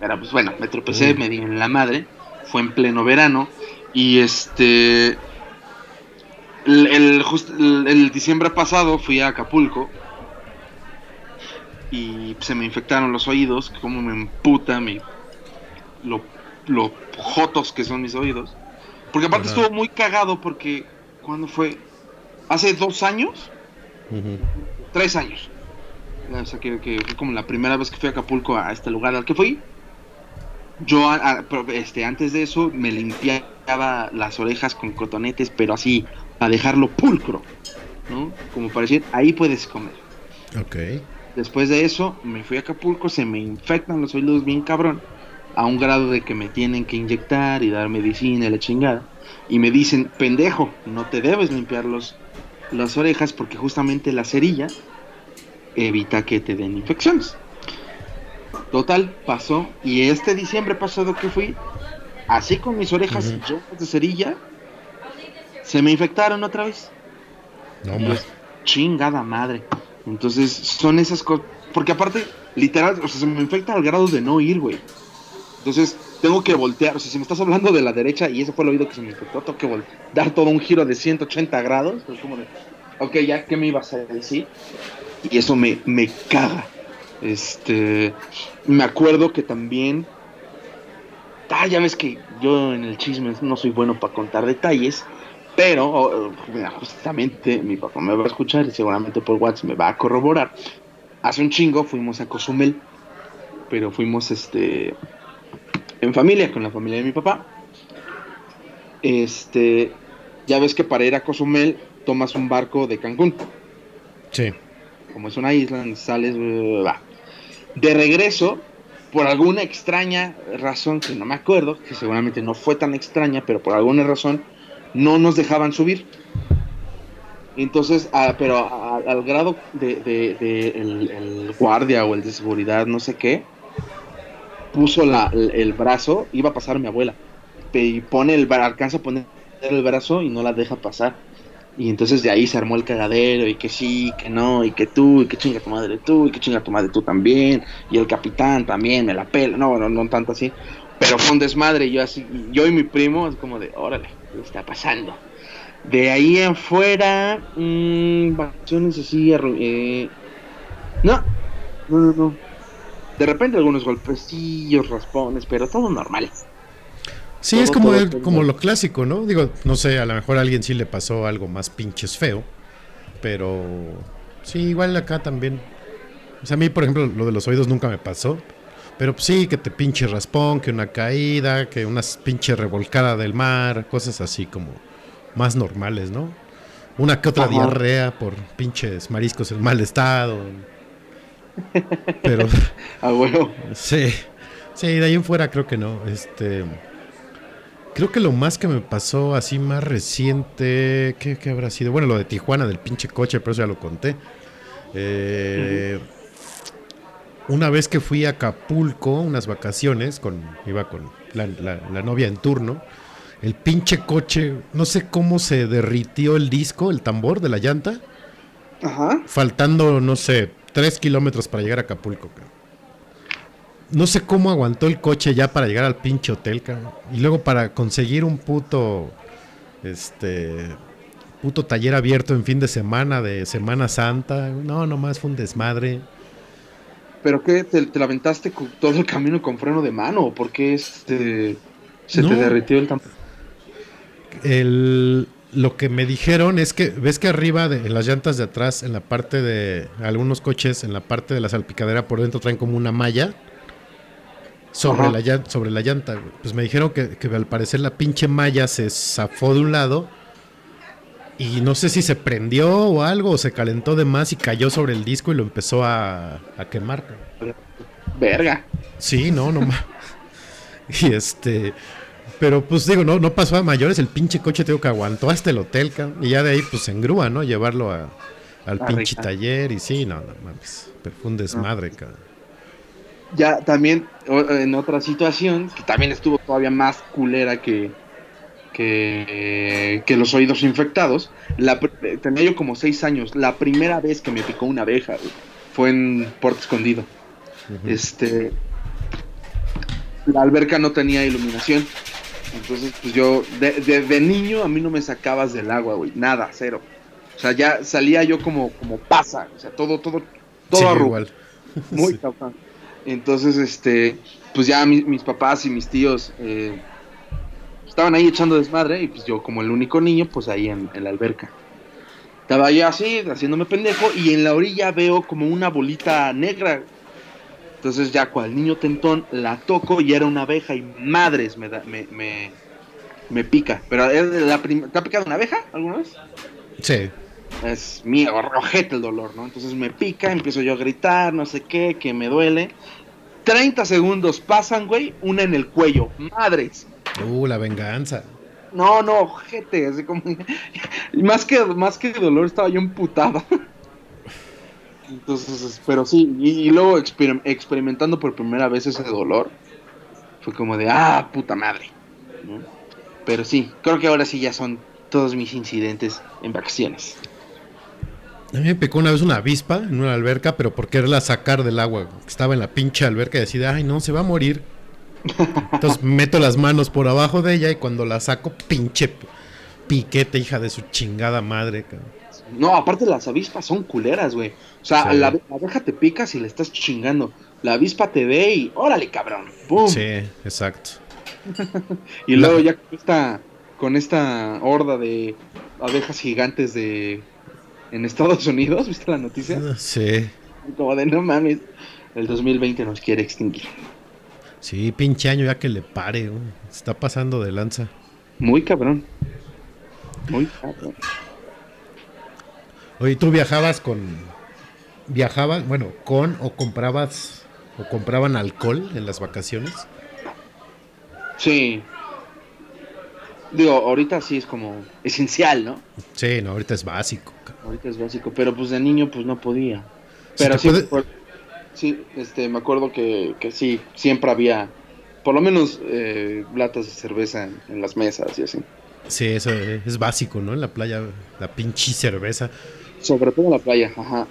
Pero pues bueno, me tropecé, Mm. me di en la madre. Fue en pleno verano. Y este. El, el, just- el- el diciembre pasado fui a Acapulco. Y se me infectaron los oídos. Como me emputa mi. Lo, lo jotos que son mis oídos. Porque aparte Ajá. estuvo muy cagado porque. ¿Cuándo fue? Hace dos años. Ujú. Tres años. O sea, que, que fue como la primera vez que fui a Acapulco a este lugar al que fui. Yo, a- este, antes de eso, me limpiaba las orejas con cotonetes, pero así, a dejarlo pulcro, ¿no? Como para decir, ahí puedes comer. Ok. Después de eso, me fui a Acapulco, se me infectan los oídos bien cabrón, a un grado de que me tienen que inyectar y dar medicina y la chingada. Y me dicen, pendejo, no te debes limpiar los, las orejas porque justamente la cerilla evita que te den infecciones. Total, pasó. Y este diciembre pasado que fui, así con mis orejas Ujú. llenas de cerilla, se me infectaron otra vez. No más. chingada madre. Entonces, son esas cosas. Porque aparte, literal, o sea, se me infecta al grado de no ir, güey. Entonces, tengo que voltear. O sea, si me estás hablando de la derecha y ese fue el oído que se me infectó, tengo que dar todo un giro de 180 grados. Es como de, ok, ya, ¿qué me ibas a decir? Y eso me, me caga. Este. Me acuerdo que también. Ah, ya ves que yo en el chisme no soy bueno para contar detalles. Pero, oh, mira, justamente mi papá me va a escuchar y seguramente por WhatsApp me va a corroborar. Hace un chingo fuimos a Cozumel, pero fuimos este en familia, con la familia de mi papá. Este, ya ves que para ir a Cozumel tomas un barco de Cancún. Sí. Como es una isla, sales, bla. De regreso, por alguna extraña razón que no me acuerdo, que seguramente no fue tan extraña, pero por alguna razón no nos dejaban subir. Entonces, ah, pero a- al grado de, de- de el, el guardia o el de seguridad, no sé qué, puso la, el, brazo, iba a pasar mi abuela, y pone el alcanza a poner el brazo y no la deja pasar. Y entonces de ahí se armó el cagadero, y que sí, que no, y que tú, y que chinga tu madre tú, y que chinga tu madre tú también, y el capitán también me la pela, no, no, no tanto así, pero fue un desmadre, yo así, yo y mi primo, es como de, órale, ¿qué está pasando? De ahí en fuera, mmm, vacaciones así, eh, no, no, no, no. De repente algunos golpecillos, raspones, pero todo normal. Sí, Todo, es como, todo, el- todo. como lo clásico, ¿no? Digo, no sé, a lo mejor a alguien sí le pasó algo más pinches feo, pero sí, igual acá también. O sea, a mí, por ejemplo, lo de los oídos nunca me pasó, pero pues sí, que te pinche raspón, que una caída, que una pinche revolcada del mar, cosas así como más normales, ¿no? Una que otra Ajá. diarrea por pinches mariscos en mal estado. Pero A huevo. Sí, sí, de ahí en fuera creo que no. Este, creo que lo más que me pasó así más reciente, ¿qué, qué habrá sido? Bueno, lo de Tijuana, del pinche coche, pero eso ya lo conté. Eh, Una vez que fui a Acapulco, unas vacaciones, con, iba con la, la- la novia en turno, el pinche coche, no sé cómo se derritió el disco, el tambor de la llanta, Ajá. faltando, no sé, tres kilómetros para llegar a Acapulco. cabrón. No sé cómo aguantó el coche ya para llegar al pinche hotel, cabrón. Y luego para conseguir un puto, este, puto taller abierto en fin de semana, de Semana Santa. No, nomás fue un desmadre. ¿Pero qué? ¿Te, te la aventaste con todo el camino con freno de mano? ¿O por qué este, se No. te derritió el tambor? El, lo que me dijeron es que, ves que arriba, de, en las llantas de atrás, en la parte de algunos coches, en la parte de la salpicadera por dentro traen como una malla sobre, Ajá. la, sobre la llanta. güey. Pues me dijeron que, que al parecer la pinche malla se zafó de un lado y no sé si se prendió o algo, o se calentó de más y cayó sobre el disco y lo empezó a, a quemar. Verga. Sí, no, no ma- Y este. Pero pues digo, no, no pasó a mayores. El pinche coche tengo que aguantó hasta el hotel, cabrón, Y ya de ahí, pues en grúa, ¿no? Llevarlo a- al pinche rica. taller. Y sí, no, no mames. Pero fue un desmadre, cabrón. Ya también en otra situación, que también estuvo todavía más culera que, que, que los oídos infectados, la, eh, tenía yo como seis años. La primera vez que me picó una abeja fue en Puerto Escondido. Este, la alberca no tenía iluminación. Entonces, pues yo, de, de- de niño a mí no me sacabas del agua, güey. Nada, cero. O sea, ya salía yo como, como pasa. O sea, todo, todo, todo Sí, arrugado. Muy Sí. Entonces, este, pues ya mi- mis papás y mis tíos eh, estaban ahí echando desmadre y pues yo como el único niño, pues ahí en, en la alberca. Estaba yo así, haciéndome pendejo y en la orilla veo como una bolita negra. Entonces ya cual niño tentón la toco y era una abeja y madres me, da- me, me, me pica. Pero es la ¿te ha picado una abeja alguna vez? Sí. es mi ojete el dolor, ¿no? Entonces me pica, empiezo yo a gritar, no sé qué, que me duele. 30 segundos pasan, güey, una en el cuello. Madres. Uh, la venganza. No, no, ojete, así como y más que más que dolor estaba yo emputado. Entonces, es- pero sí, y, y luego exper- experimentando por primera vez ese dolor, fue como de, ah, puta madre. ¿no? Pero sí, creo que ahora sí ya son todos mis incidentes en vacaciones. A mí me picó una vez una avispa en una alberca, pero por quererla sacar del agua. Estaba en la pinche alberca y decía, ay, no, se va a morir. Entonces meto las manos por abajo de ella y cuando la saco, pinche piquete, hija de su chingada madre. cabrón. No, aparte las avispas son culeras, güey. O sea, Sí. la, la abeja te pica si le estás chingando. La avispa te ve y órale, cabrón. ¡Pum! Sí, exacto. y luego ya con esta, con esta horda de abejas gigantes de en Estados Unidos, ¿viste la noticia? Sí, Como de no mames, el 2020 nos quiere extinguir. sí, pinche año ya que le pare. güey. Está pasando de lanza. Muy cabrón. Muy cabrón. Oye, ¿tú viajabas con... Viajabas, bueno, con o comprabas o compraban alcohol en las vacaciones? Sí. Digo, ahorita sí es como esencial, ¿no? Sí, no, ahorita es básico. Ahorita es básico, pero pues de niño pues no podía. Pero sí, puede- sí, este, me acuerdo que, que sí, siempre había, por lo menos, eh, latas de cerveza en, en las mesas y así. Sí, eso es básico, ¿no? En la playa, la pinche cerveza. Sobre todo en la playa, ajá.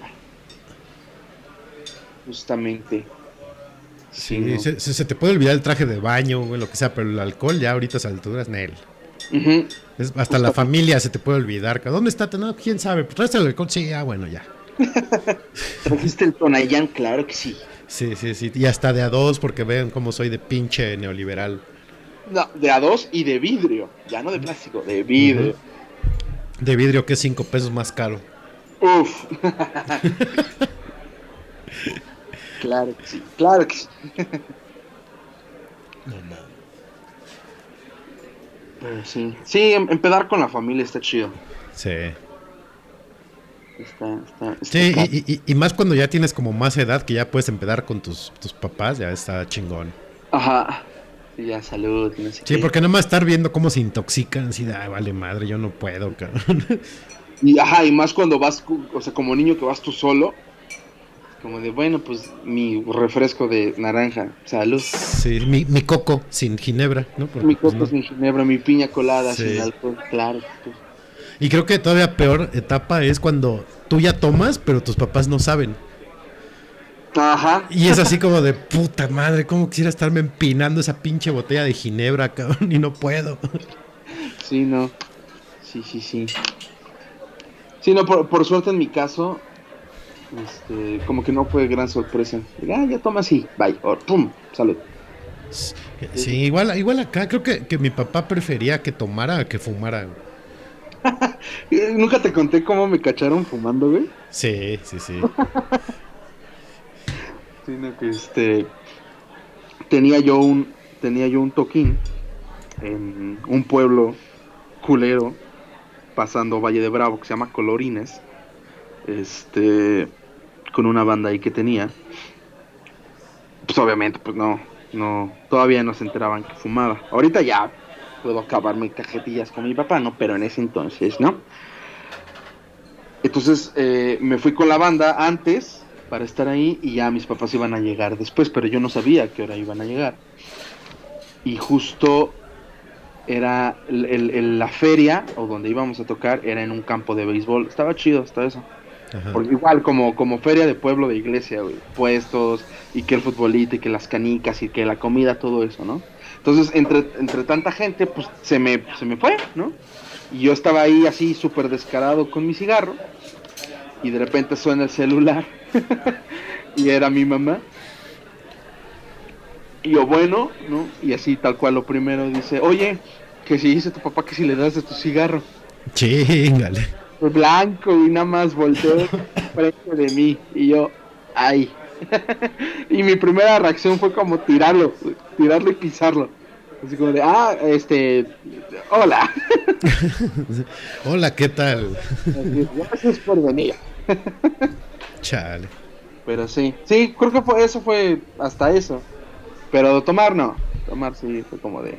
Justamente. Sí, ¿no? se, te puede olvidar el traje de baño, güey, lo que sea, pero el alcohol ya ahorita a esas alturas, Nel. Es- hasta la familia se te puede olvidar. ¿Dónde está? No, quién sabe. ¿Traes el alcohol? Sí, ah, bueno, ya. ¿Trajiste el Tonayán? Claro que sí. Sí, sí, sí. Y hasta de a dos, porque ven cómo soy de pinche neoliberal. No, de a dos y de vidrio. Ya no de plástico, de vidrio. De vidrio que es cinco pesos más caro. Uf. claro que sí, claro que sí. Pero sí. Sí, em- empedar con la familia está chido. Sí. Está, está, está Sí, y, y- y más cuando ya tienes como más edad, que ya puedes empedar con tus, tus papás, ya está chingón. Ajá. Sí, ya, salud. no sé Sí, qué. porque nomás estar viendo cómo se intoxican, así de, "Ay, vale madre, yo no puedo, cabrón. Y, ajá, y más cuando vas, o sea, como niño que vas tú solo. Como de, bueno, pues mi refresco de naranja, salud. Sí, mi, mi coco sin ginebra, ¿no? Porque, Mi pues, coco no. sin ginebra, mi piña colada Sí. sin alcohol, claro. pues. Y creo que todavía peor etapa es cuando tú ya tomas, pero tus papás no saben. Ajá. Y es así como de puta madre, ¿cómo quisiera estarme empinando esa pinche botella de ginebra, cabrón? Y no puedo. Sí, no. Sí, sí, sí. Sí, no, por, por suerte en mi caso, este, como que no fue gran sorpresa. Ah, ya toma así, bye, or, pum, salud. Sí, igual, igual acá creo que, que mi papá prefería que tomara a que fumara. Nunca te conté cómo me cacharon fumando, güey. Sí, sí, sí. Sino que este tenía yo un tenía yo un toquín en un pueblo culero pasando Valle de Bravo que se llama Colorines. Este con una banda ahí que tenía. Pues obviamente pues no no todavía no se enteraban que fumaba. Ahorita ya puedo acabarme cajetillas con mi papá, ¿no? Pero en ese entonces, ¿no? Entonces eh, me fui con la banda antes para estar ahí y ya mis papás iban a llegar después, pero yo no sabía a qué hora iban a llegar. Y justo era el- el- el- la feria o donde íbamos a tocar era en un campo de béisbol. Estaba chido hasta eso. Ajá. Porque igual como, como feria de pueblo de iglesia, güey. Puestos y que el futbolito y que las canicas y que la comida, todo eso, ¿no? Entonces, entre, entre tanta gente, pues se me, se me fue, ¿no? Y yo estaba ahí así súper descarado con mi cigarro. Y de repente suena el celular. y era mi mamá. Y yo, bueno, ¿no? Y así tal cual lo primero dice, oye, que si dice tu papá que si le das de tu cigarro. Chingale. Fue blanco y nada más volteó frente de mí. Y yo, ay. y mi primera reacción fue como tirarlo, tirarlo y pisarlo. Así como de, ah, este, hola. Hola, ¿qué tal? Gracias por venir. Chale. Pero sí, sí, creo que fue, eso fue hasta eso. Pero tomar no, tomar sí fue como de,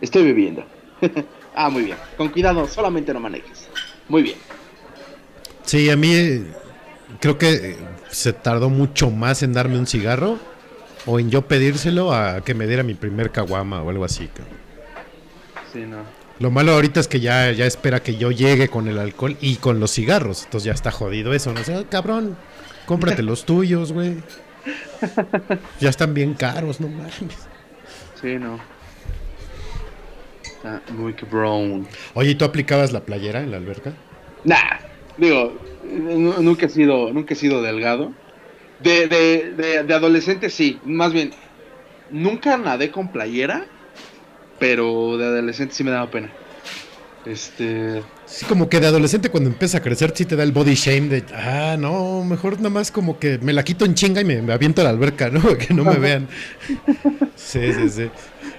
estoy bebiendo. ah, muy bien, con cuidado, solamente no manejes. Muy bien. Sí, a mí eh, creo que eh, se tardó mucho más en darme un cigarro o en yo pedírselo a que me diera mi primer caguama o algo así. Sí, no. Lo malo ahorita es que ya, ya espera que yo llegue con el alcohol y con los cigarros. Entonces ya está jodido eso. No sé, "Ah, cabrón, cómprate los tuyos, güey. Ya están bien caros, no mames. Sí, no. Está muy cabrón. Oye, ¿y tú aplicabas la playera en la alberca? Nah, digo, nu- nunca he sido, nunca he sido delgado. De, de, de, de adolescente sí, más bien, nunca nadé con playera, pero de adolescente sí me daba pena. Este, Sí, como que de adolescente cuando empieza a crecer sí te da el body shame de, ah, no, mejor nada más como que me la quito en chinga y me, me aviento a la alberca, ¿no? Que no me vean. Sí, sí, sí.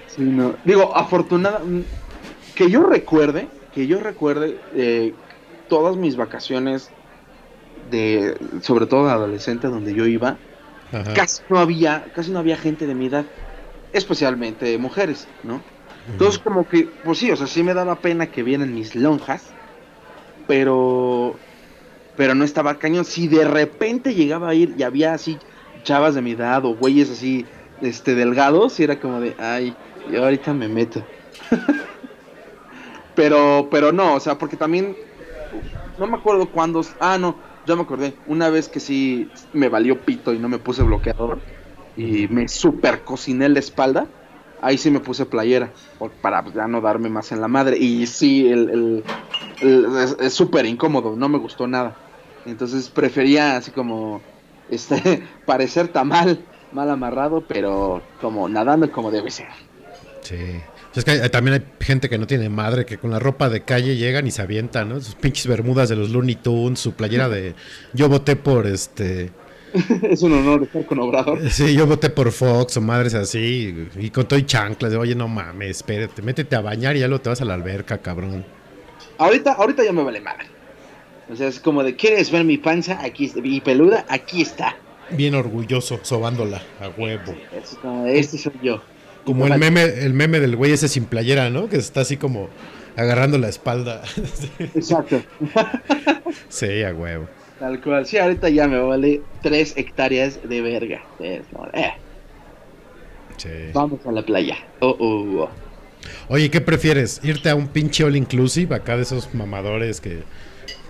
sí, no. Digo, afortunada, que yo recuerde, que yo recuerde eh, todas mis vacaciones de, sobre todo de adolescente donde yo iba, Ajá. casi no había, casi no había gente de mi edad, especialmente mujeres, ¿no? Entonces como que, pues sí, o sea, sí me daba pena que vieran mis lonjas, pero pero no estaba cañón. Si de repente llegaba a ir y había así chavas de mi edad o güeyes así este delgados, y era como de, ay, yo ahorita me meto. pero, pero no, o sea, porque también no me acuerdo cuándo. Ah, no, ya me acordé. Una vez que sí me valió pito y no me puse bloqueador y me super cociné la espalda. Ahí sí me puse playera para pues, ya no darme más en la madre. Y sí, el, es- súper incómodo, no me gustó nada. Entonces prefería así como este parecer tamal, mal amarrado, pero como nadando como debe ser. Sí. Es que hay- también hay gente que no tiene madre, que con la ropa de calle llegan y se avientan, ¿no? Sus pinches bermudas de los Looney Tunes, su playera de... Yo voté por este... es un honor estar con Obrador. Sí, yo voté por Fox o madres así. Y con todo y chanclas. De, Oye, no mames, espérate, métete a bañar y ya lo te vas a la alberca, cabrón. Ahorita, ahorita ya me vale madre. O sea, es como de, ¿quieres ver mi panza? Aquí está, mi peluda, aquí está. Bien orgulloso, sobándola, a huevo. Es como de, este soy yo. Como el meme, el meme del güey ese sin playera, ¿no? Que está así como agarrando la espalda. Exacto. sí, a huevo. Tal cual. Sí, ahorita ya me vale tres hectáreas de verga. Es eh, Sí. vamos a la playa. Oh, oh, oh. Oye, ¿qué prefieres? ¿Irte a un pinche all inclusive acá de esos mamadores que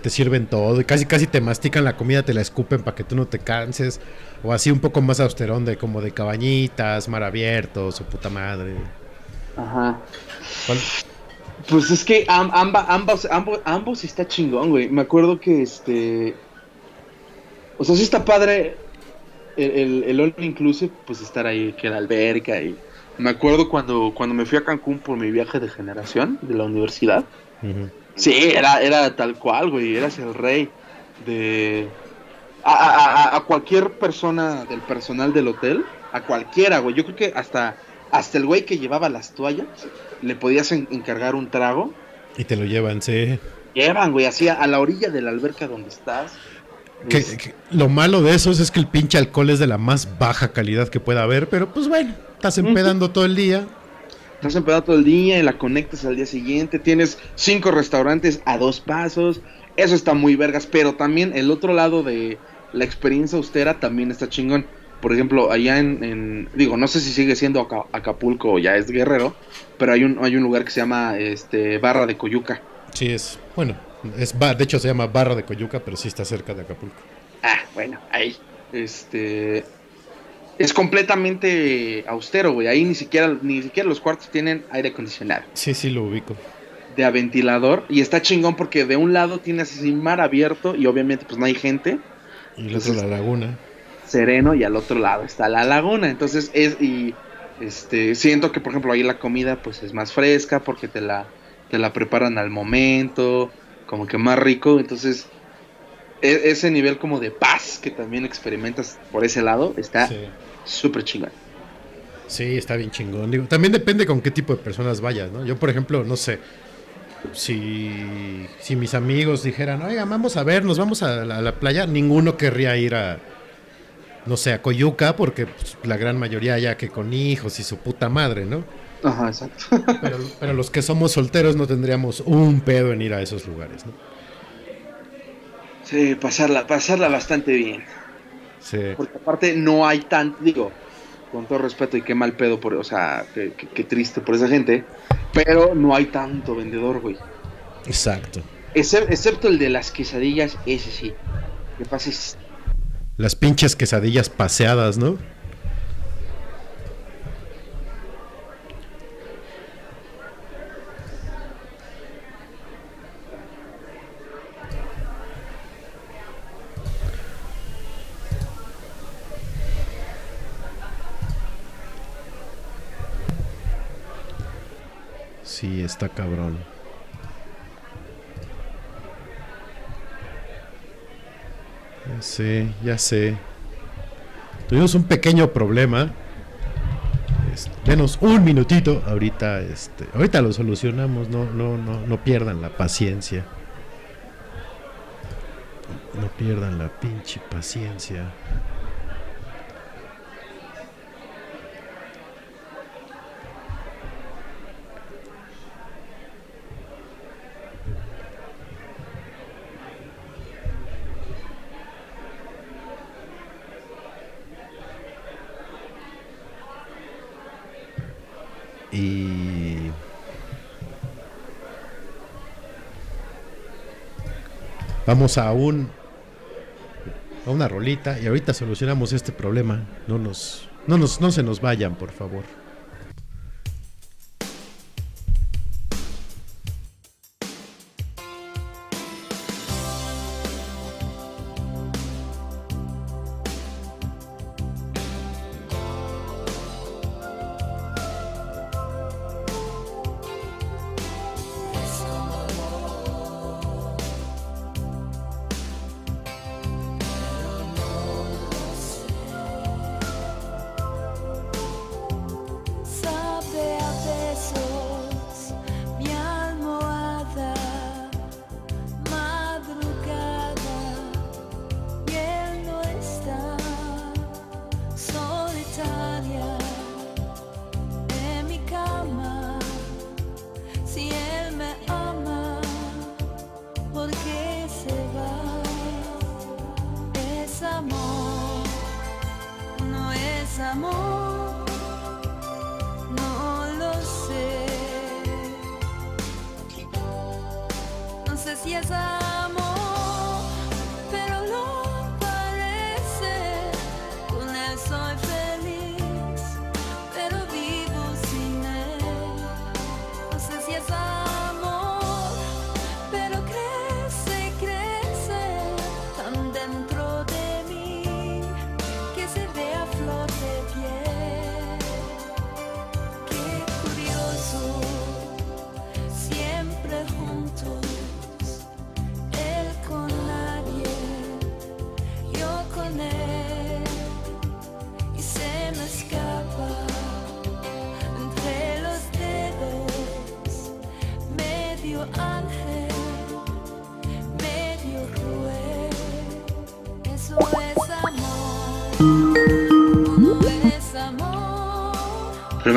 te sirven todo y casi casi te mastican la comida, te la escupen para que tú no te canses? O así un poco más austerón de como de cabañitas, mar abierto, su puta madre. Ajá. ¿Cuál? Pues es que am- amba- ambos, ambos, ambos está chingón, güey. Me acuerdo que este. O sea, sí está padre el, el, el All Inclusive, pues estar ahí, que la alberca. Y me acuerdo cuando, cuando me fui a Cancún por mi viaje de generación de la universidad. Sí, era, era tal cual, güey. Eras el rey de. A, a- a- a cualquier persona del personal del hotel, a cualquiera, güey. Yo creo que hasta, hasta el güey que llevaba las toallas, le podías en- encargar un trago. Y te lo llevan, sí. Llevan, güey, así a la orilla de la alberca donde estás. Que- Es- que lo malo de esos es que el pinche alcohol es de la más baja calidad que pueda haber, pero pues bueno, estás empedando todo el día. Estás empedado todo el día y la conectas al día siguiente. Tienes cinco restaurantes a dos pasos. Eso está muy vergas. Pero también el otro lado de la experiencia austera también está chingón. Por ejemplo, allá en, en- digo, no sé si sigue siendo Aca- Acapulco o ya es Guerrero, pero hay un, hay un lugar que se llama este Barra de Coyuca. Sí, es, bueno, es bar, de hecho se llama Barra de Coyuca, pero sí está cerca de Acapulco. Ah, bueno, ahí. Este es completamente austero, güey. Ahí ni siquiera ni siquiera los cuartos tienen aire acondicionado. Sí, sí, lo ubico. de a ventilador y está chingón porque de un lado tienes así mar abierto y obviamente pues no hay gente, Y el otro la laguna. sereno y al otro lado está la laguna, entonces es y este siento que por ejemplo ahí la comida pues es más fresca porque te la te la preparan al momento, como que más rico, entonces e- ese nivel como de paz que también experimentas por ese lado está Sí. súper chingón. Sí, está bien chingón. Digo, también depende con qué tipo de personas vayas, ¿no? Yo, por ejemplo, no sé, si, si mis amigos dijeran, oiga, vamos a ver, nos vamos a la, a la playa, ninguno querría ir a, no sé, a Coyuca, porque pues, la gran mayoría ya que con hijos y su puta madre, ¿no? Ajá, exacto. Pero, pero los que somos solteros no tendríamos un pedo en ir a esos lugares, ¿no? Sí, pasarla pasarla bastante bien. Sí. Porque aparte no hay tan, digo, con todo respeto y qué mal pedo, por, o sea, qué, qué- qué triste por esa gente, pero no hay tanto vendedor, güey. Exacto. Excep- excepto el de las quesadillas, ese sí. Que pases. Las pinches quesadillas paseadas, ¿no? Está cabrón. Ya sé, ya sé. Tuvimos un pequeño problema. Este, denos un minutito. Ahorita, este, ahorita lo solucionamos. No, no, no, no pierdan la paciencia. No pierdan la pinche paciencia. Y. Vamos a un. A una rolita y ahorita solucionamos este problema. No nos. No nos. No se nos vayan, por favor.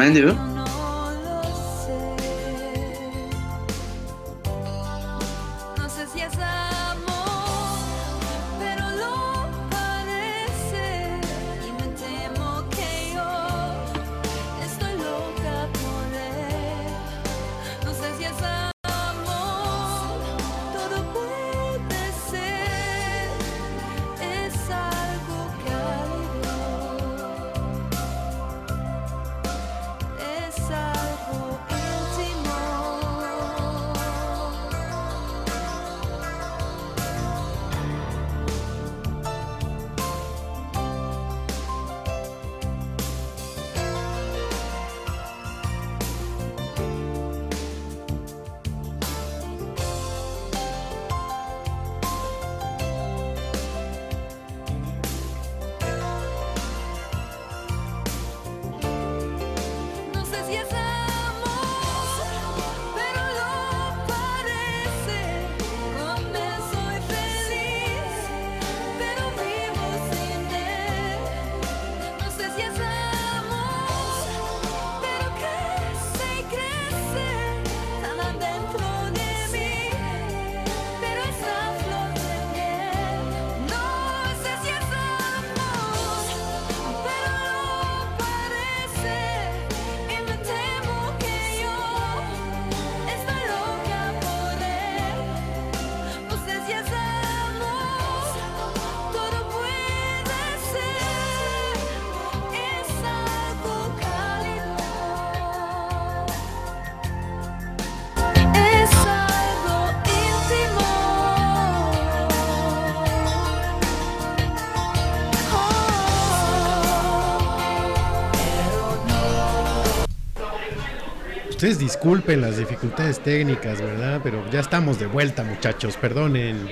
ne diyor? disculpen las dificultades técnicas, ¿verdad? Pero ya estamos de vuelta, muchachos, perdonen.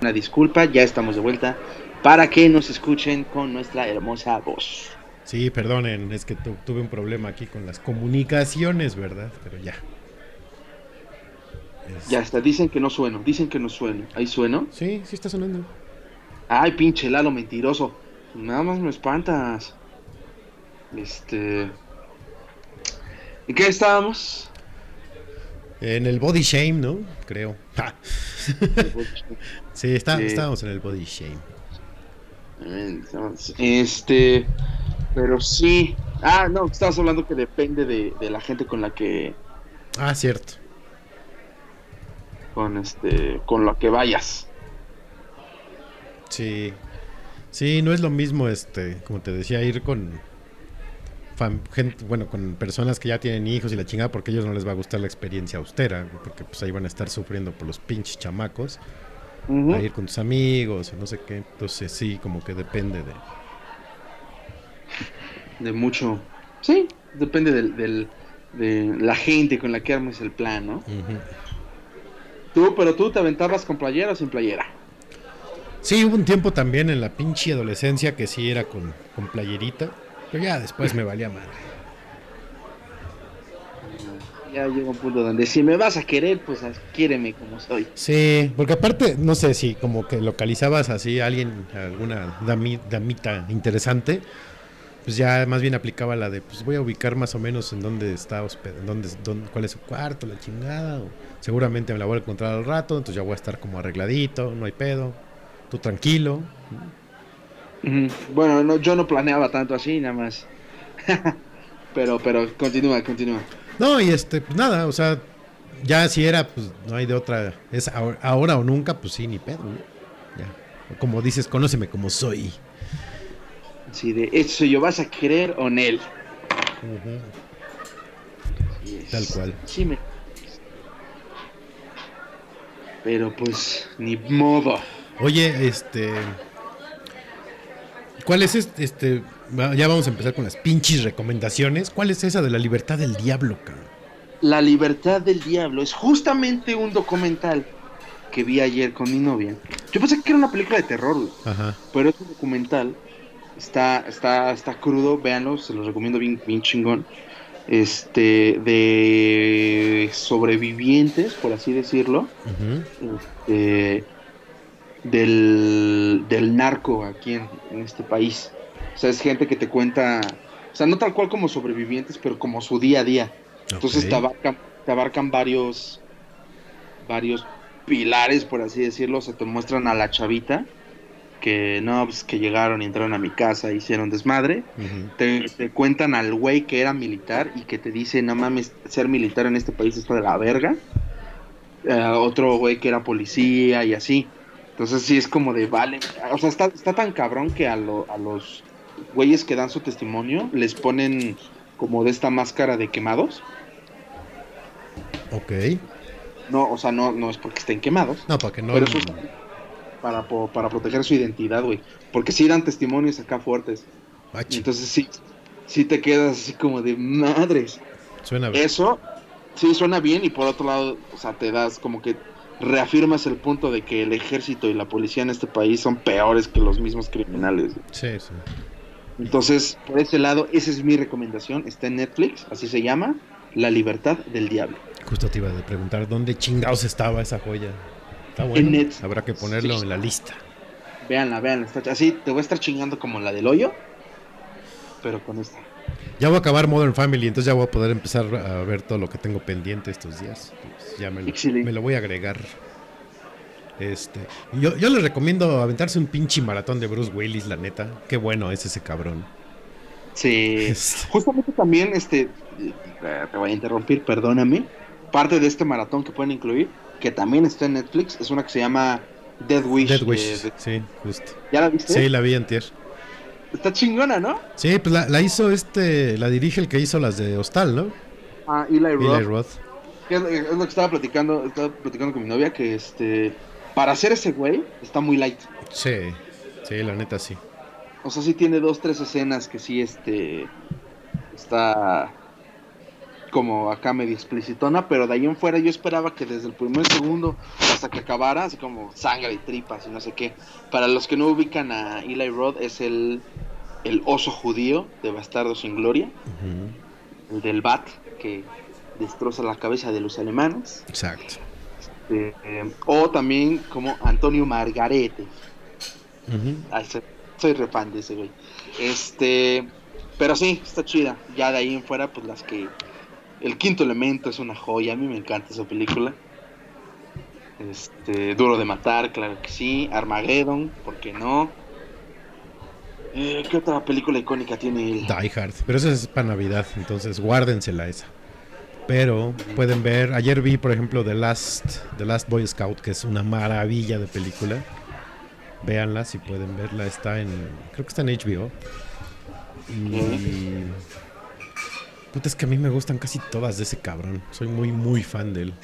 Una disculpa, ya estamos de vuelta para que nos escuchen con nuestra hermosa voz. Sí, perdonen, es que tuve un problema aquí con las comunicaciones, ¿verdad? Pero ya, pues. Ya está, dicen que no sueno, dicen que no sueno. ¿Ahí sueno? Sí, sí está sonando. Ay, pinche Lalo, mentiroso. Nada más me espantas. Este. ¿En qué estábamos? En el body shame, ¿no? Creo. Sí, está, estábamos en el body shame. Eh, este. Pero sí. Ah, no, estabas hablando que depende de, de la gente con la que. Ah, cierto con este, con la que vayas. Sí. Sí, no es lo mismo, este, como te decía, ir con gente, bueno, con personas que ya tienen hijos y la chingada, porque a ellos no les va a gustar la experiencia austera, porque pues ahí van a estar sufriendo por los pinches chamacos, Ujú. a ir con tus amigos o no sé qué. Entonces sí, como que depende de. De mucho. Sí, depende del, del- de la gente con la que armes el plan, ¿no? Ujú. Tú, pero tú te aventabas con playera o sin playera. Sí, hubo un tiempo también en la pinche adolescencia que sí era con, con playerita, pero ya después me valía madre. Ya llega un punto donde si me vas a querer, pues haz- quiéreme como soy. Sí, porque aparte, no sé si como que localizabas así a alguien, a alguna dami- damita interesante, pues ya más bien aplicaba la de, pues voy a ubicar más o menos en dónde está hosped, en dónde, dónde- cuál es su cuarto, la chingada, o seguramente me la voy a encontrar al rato, entonces ya voy a estar como arregladito, no hay pedo, tú tranquilo. Bueno, no, yo no planeaba tanto así, nada más. pero, pero, continúa, continúa. No, y este, pues nada, o sea, ya si era, pues no hay de otra, es ahora, ahora o nunca, pues sí, ni pedo, ¿no? Ya. Como dices, conóceme como soy. Sí, de eso yo vas a querer o él. Tal cual. Sí, me. Pero pues, ni modo. Oye, este. ¿Cuál es este, este? Ya vamos a empezar con las pinches recomendaciones. ¿Cuál es esa de la libertad del diablo, cabrón? La libertad del diablo es justamente un documental que vi ayer con mi novia. Yo pensé que era una película de terror, güey, Ajá. pero es un documental. Está, está, está crudo, véanlo, se los recomiendo bien, bien chingón. Este, de sobrevivientes, por así decirlo, este, del, del narco aquí en, en este país. O sea, es gente que te cuenta, o sea, no tal cual como sobrevivientes, pero como su día a día. Entonces te abarcan, te abarcan varios, varios pilares, por así decirlo. Se te muestran a la chavita que no, pues que llegaron y entraron a mi casa, hicieron desmadre. Te, te cuentan al güey que era militar y que te dice, no mames, ser militar en este país está de la verga. Eh, otro güey que era policía y así. Entonces sí es como de, vale, o sea, está, está tan cabrón que a, lo- a los güeyes que dan su testimonio les ponen como de esta máscara de quemados. Ok. No, o sea, no, no es porque estén quemados, No, para que no. pero eso es para, para proteger su identidad, güey. Porque sí dan testimonios acá fuertes. Entonces sí, sí te quedas así como de madres. Suena bien. Eso sí suena bien y por otro lado, o sea, te das como que reafirmas el punto de que el ejército y la policía en este país son peores que los mismos criminales. Sí, sí. Entonces, por ese lado, esa es mi recomendación. Está en Netflix, así se llama, La Libertad del Diablo. Justo te iba a preguntar dónde chingados estaba esa joya. Está bueno. En Netflix. Habrá que ponerlo Sí. en la lista. Véanla. Está, así te voy a estar chingando como la del hoyo, pero con esta. Ya voy a acabar Modern Family, entonces ya voy a poder empezar a ver todo lo que tengo pendiente estos días. Pues ya me lo, Excelente. me lo voy a agregar. Este, yo, yo les recomiendo aventarse un pinche maratón de Bruce Willis, la neta. Qué bueno es ese cabrón. Sí. Este. Justamente también, este, eh, te voy a interrumpir, perdóname. Parte de este maratón que pueden incluir, que también está en Netflix, es una que se llama Dead Wish. Dead de- Wish, de- sí, justo. ¿Ya la viste? Sí, la vi antier. Está chingona, ¿no? Sí, pues la, la hizo este, la dirige el que hizo las de Hostal, ¿no? Ah, Eli Roth. Eli Roth. Es lo que estaba platicando, estaba platicando con mi novia, que este, para hacer ese güey, está muy light. Sí, sí, la neta sí. O sea, sí tiene dos, tres escenas que sí, este, está como acá medio explicitona, pero de ahí en fuera yo esperaba que desde el primer segundo hasta que acabara, así como sangre y tripas y no sé qué. Para los que no ubican a Eli Roth, es el, el oso judío de Bastardo sin Gloria, el del Bat, que destroza la cabeza de los alemanes. Exacto. Eh, eh, o también como Antonio Margarete. Ujú. Ay, soy, soy re fan de ese güey. Este, pero sí, está chida. Ya de ahí en fuera, pues las que El quinto elemento es una joya, a mí me encanta esa película. Este, Duro de matar, claro que sí. Armageddon, ¿por qué no? Eh, ¿Qué otra película icónica tiene él? Die Hard. Pero esa es para Navidad, entonces guárdensela esa. Pero pueden ver, ayer vi por ejemplo The Last, The Last Boy Scout, que es una maravilla de película. Véanla si pueden verla, está en, creo que está en HBO. Y... Puta, es que a mí me gustan casi todas de ese cabrón. Soy muy, muy fan de él.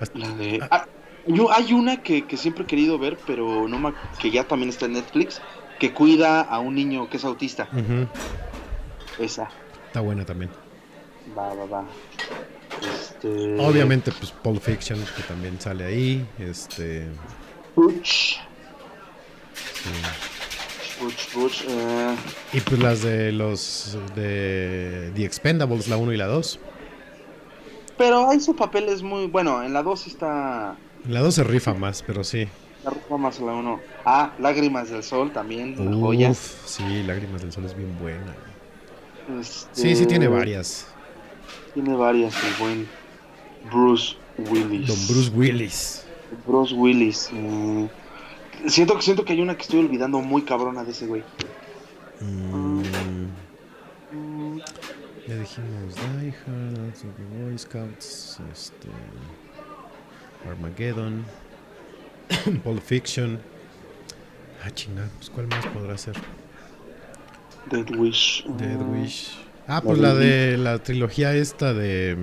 Hasta- La de- ah, yo, hay una que, que siempre he querido ver, pero no me- que ya también está en Netflix, que cuida a un niño que es autista. Esa. Está buena también. Va, va, va. Este... Obviamente, pues Pulp Fiction, que también sale ahí. Este. Butch. Butch, Butch. eh, Y pues las de los de The Expendables, la 1 y la 2. pero ahí su papel es muy bueno. En la 2 está. La 2 se rifa más, pero sí. La ropa más la 1. Ah, Lágrimas del Sol también. Una joya. Uf, sí, Lágrimas del Sol es bien buena. Este, Sí, sí tiene varias. Tiene varias, el buen Bruce Willis. Don Bruce Willis. Bruce Willis. mm, siento, que- siento que hay una que estoy olvidando muy cabrona de ese güey. Mm, ya dijimos Die Hard, Super Boy Scouts, este, Armageddon, Pulp Fiction. Ah, chingada, pues ¿cuál más podrá ser? Dead Wish. Dead mm, Wish. Ah, pues la de la trilogía esta de.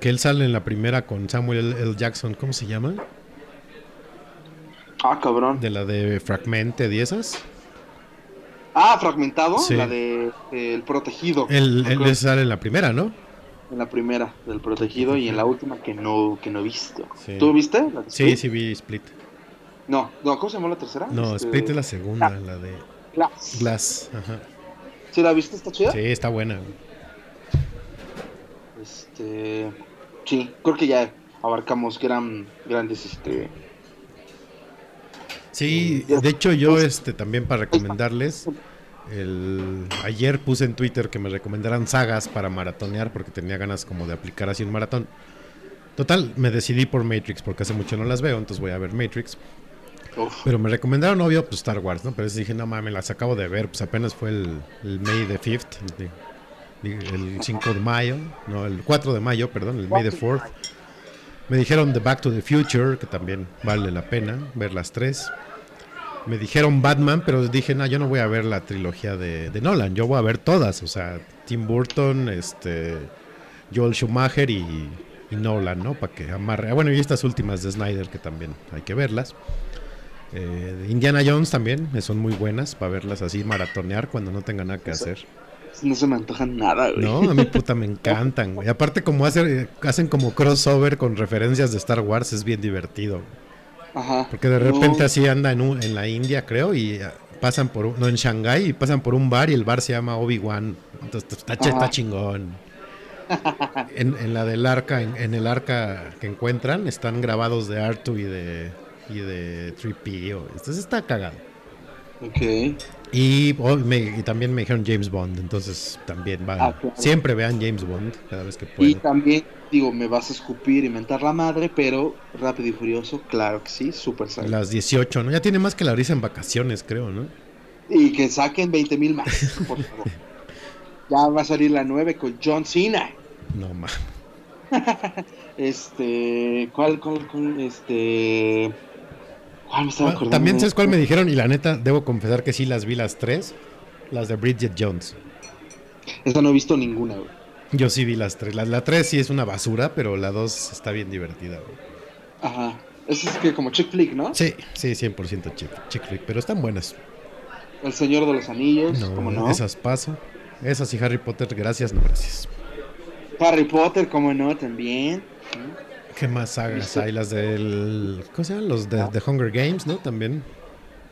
Que él sale en la primera con Samuel L. Jackson, ¿cómo se llama? Ah, cabrón. De la de Fragmented y esas. Ah, fragmentado. Sí. La de eh, El Protegido. Me él sale en la primera, ¿no? En la primera, del Protegido, y en la última que no, que no he visto. Sí. ¿Tú viste? la de Sí, sí vi Split. No, no, ¿cómo se llamó la tercera? No, Este, Split es la segunda, la de Glass. Glass. Ajá. ¿Sí la viste? ¿Está chida? Sí, está buena. Este. Sí, creo que ya abarcamos gran, grandes este. Sí, de hecho yo este también para recomendarles el ayer puse en Twitter que me recomendaran sagas para maratonear porque tenía ganas como de aplicar así un maratón. Total, me decidí por Matrix porque hace mucho no las veo, entonces voy a ver Matrix. Uf, Pero me recomendaron, obvio, pues Star Wars, ¿no? Pero dije, no mames, las acabo de ver, pues apenas fue el, el May the 5th, el, el 5 de mayo, no, el 4 de mayo, perdón, el May the 4th. Me dijeron The Back to the Future, que también vale la pena ver las tres. Me dijeron Batman, pero dije, no, yo no voy a ver la trilogía de, de Nolan, yo voy a ver todas, o sea, Tim Burton, este, Joel Schumacher y, y Nolan, ¿no? Para que amarre. Bueno, y estas últimas de Snyder, que también hay que verlas. Eh, Indiana Jones también, son muy buenas para verlas así, maratonear cuando no tenga nada que hacer. No se me antojan nada, güey. No, a mí puta me encantan, güey. Aparte como hace- hacen como crossover con referencias de Star Wars, es bien divertido. Ajá. Porque de repente No, así anda en, un- en la India, creo, y ah, pasan por, un- no, en Shanghái, y pasan por un bar y el bar se llama Obi-Wan. Entonces está, chingón. En, en la del arca, en, en el arca que encuentran, están grabados de Artu y de, y de 3PO. Entonces está cagado. Ok. Y, oh, me- y también me dijeron James Bond, entonces también van. Ah, claro. Siempre vean James Bond cada vez que Y puedan. también, digo, me vas a escupir y mentar la madre, pero Rápido y Furioso, claro que sí, súper sano. Las 18, ¿no? Ya tiene más que la risa en vacaciones, creo, ¿no? Y que saquen 20 mil más, por favor. ya va a salir la 9 con John Cena. No más. Este, ¿cuál, cuál, cuál, este, cuál me estaba acordando? Ah, También sabes cuál me dijeron y la neta, debo confesar que sí las vi las tres. Las de Bridget Jones. Esa no he visto ninguna, güey. Yo sí vi las tres. La, la tres sí es una basura, pero la dos está bien divertida. güey. Ajá. Esa es que como chick flick, ¿no? Sí, sí, 100% chick, chick flick, pero están buenas. El Señor de los Anillos, No, ¿cómo no? esas paso. Esas y Harry Potter, gracias, no gracias. Harry Potter, ¿cómo no? También. ¿Qué más sagas hay? Las del. ¿Cómo se llaman? Los de, de Hunger Games, ¿no? También.